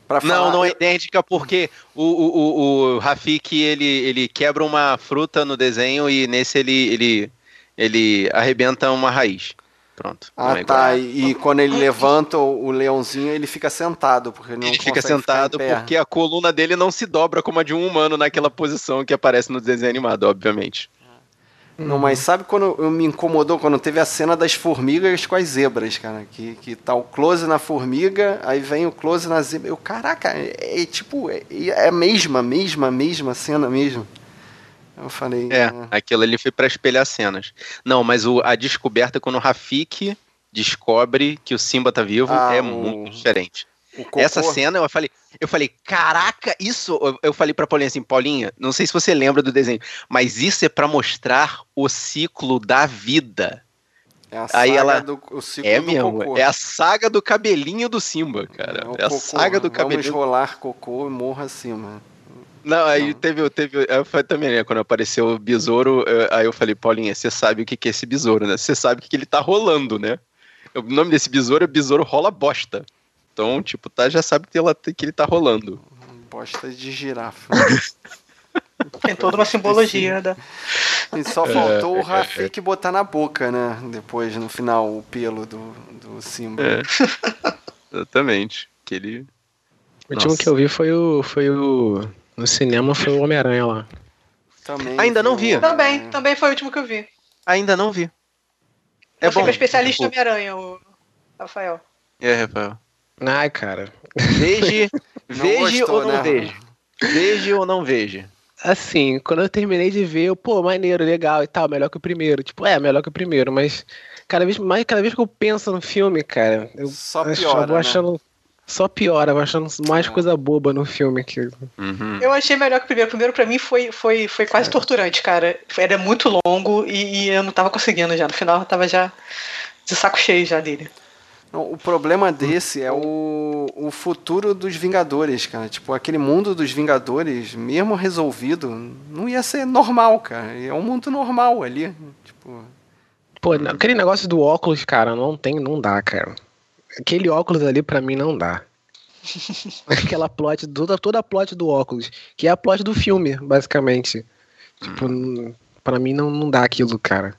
Pra falar... Não, não é idêntica porque o, o, o, o Rafik ele, ele quebra uma fruta no desenho e nesse ele, ele, ele arrebenta uma raiz. Pronto. Ah, é tá. E, e quando ele levanta o, leãozinho, ele fica sentado, porque ele não Ele fica sentado porque a coluna dele não se dobra como a de um humano naquela posição que aparece no desenho animado, obviamente. Não, mas sabe quando eu me incomodou quando teve a cena das formigas com as zebras, cara? Que, que tá o close na formiga, aí vem o close na zebra. Eu, caraca, é, é tipo, é, é, a mesma, mesma, mesma cena mesmo. Eu falei. É, é. aquilo ali foi para espelhar cenas. Não, mas o, a descoberta quando o Rafik descobre que o Simba tá vivo ah, é o... muito diferente. Essa cena eu falei, eu falei, caraca, isso. Eu falei pra Paulinha assim, Paulinha, não sei se você lembra do desenho, mas isso é para mostrar o ciclo da vida. É a Aí ela do, o ciclo é mesmo, cocô. é a saga do cabelinho do Simba, cara. É, é a cocô, saga do cabelinho. Vamos rolar cocô e morra acima. Não, aí não. teve, teve. Foi também, né? Quando apareceu o besouro, aí eu falei, Paulinha, você sabe o que, que é esse besouro, né? Você sabe o que ele tá rolando, né? O nome desse besouro é besouro rola bosta. Então, tipo, tá, já sabe que, ela, que ele tá rolando. Bosta de girafa. Tem toda uma simbologia da. E só faltou é, o Rafik é, é. botar na boca, né? Depois, no final, o pelo do, do símbolo. É. Exatamente. Que ele. O último que eu vi foi o. Foi o. No cinema foi o Homem-Aranha lá. Também. Ainda não vi. Também, também foi o último que eu vi. Ainda não vi. É eu bom. especialista em Homem-Aranha, o Rafael. É, Rafael. Ai, cara. Veja, veja ou não né? veja? Veja ou não veja? Assim, quando eu terminei de ver, eu, pô, maneiro, legal e tal, melhor que o primeiro. Tipo, é, melhor que o primeiro, mas cada vez mais, cada vez que eu penso no filme, cara, eu só piora, vou né? achando né? só piora, vou achando mais é. coisa boba no filme que uhum. Eu achei melhor que o primeiro. O primeiro para mim foi, foi, foi quase é. torturante, cara. Era muito longo e, e, eu não tava conseguindo já. No final eu tava já de saco cheio já dele. O problema desse é o, o futuro dos Vingadores, cara. Tipo, aquele mundo dos Vingadores, mesmo resolvido, não ia ser normal, cara. É um mundo normal ali. Tipo. Pô, aquele negócio do óculos, cara, não tem, não dá, cara. Aquele óculos ali para mim não dá. Aquela plot, toda, toda a plot do óculos, que é a plot do filme, basicamente. Tipo, hum. para mim não, não dá aquilo, cara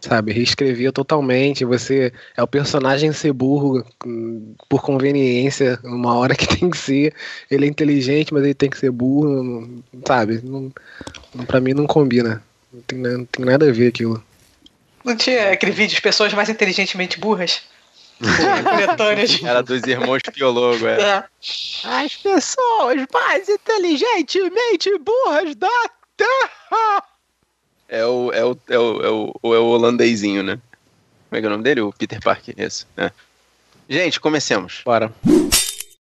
sabe? Reescrevia totalmente. Você é o personagem ser burro hum, por conveniência, uma hora que tem que ser. Ele é inteligente, mas ele tem que ser burro, sabe? Não, pra mim não combina. Não tem, não tem nada a ver aquilo. Não tinha aquele vídeo de pessoas mais inteligentemente burras? Era dos irmãos Piologo, é. é. As pessoas mais inteligentemente burras da Terra! É o, é o, é o, é o, é o holandesinho, né? Como é que é o nome dele? O Peter Parker, esse. É. Gente, comecemos. Bora.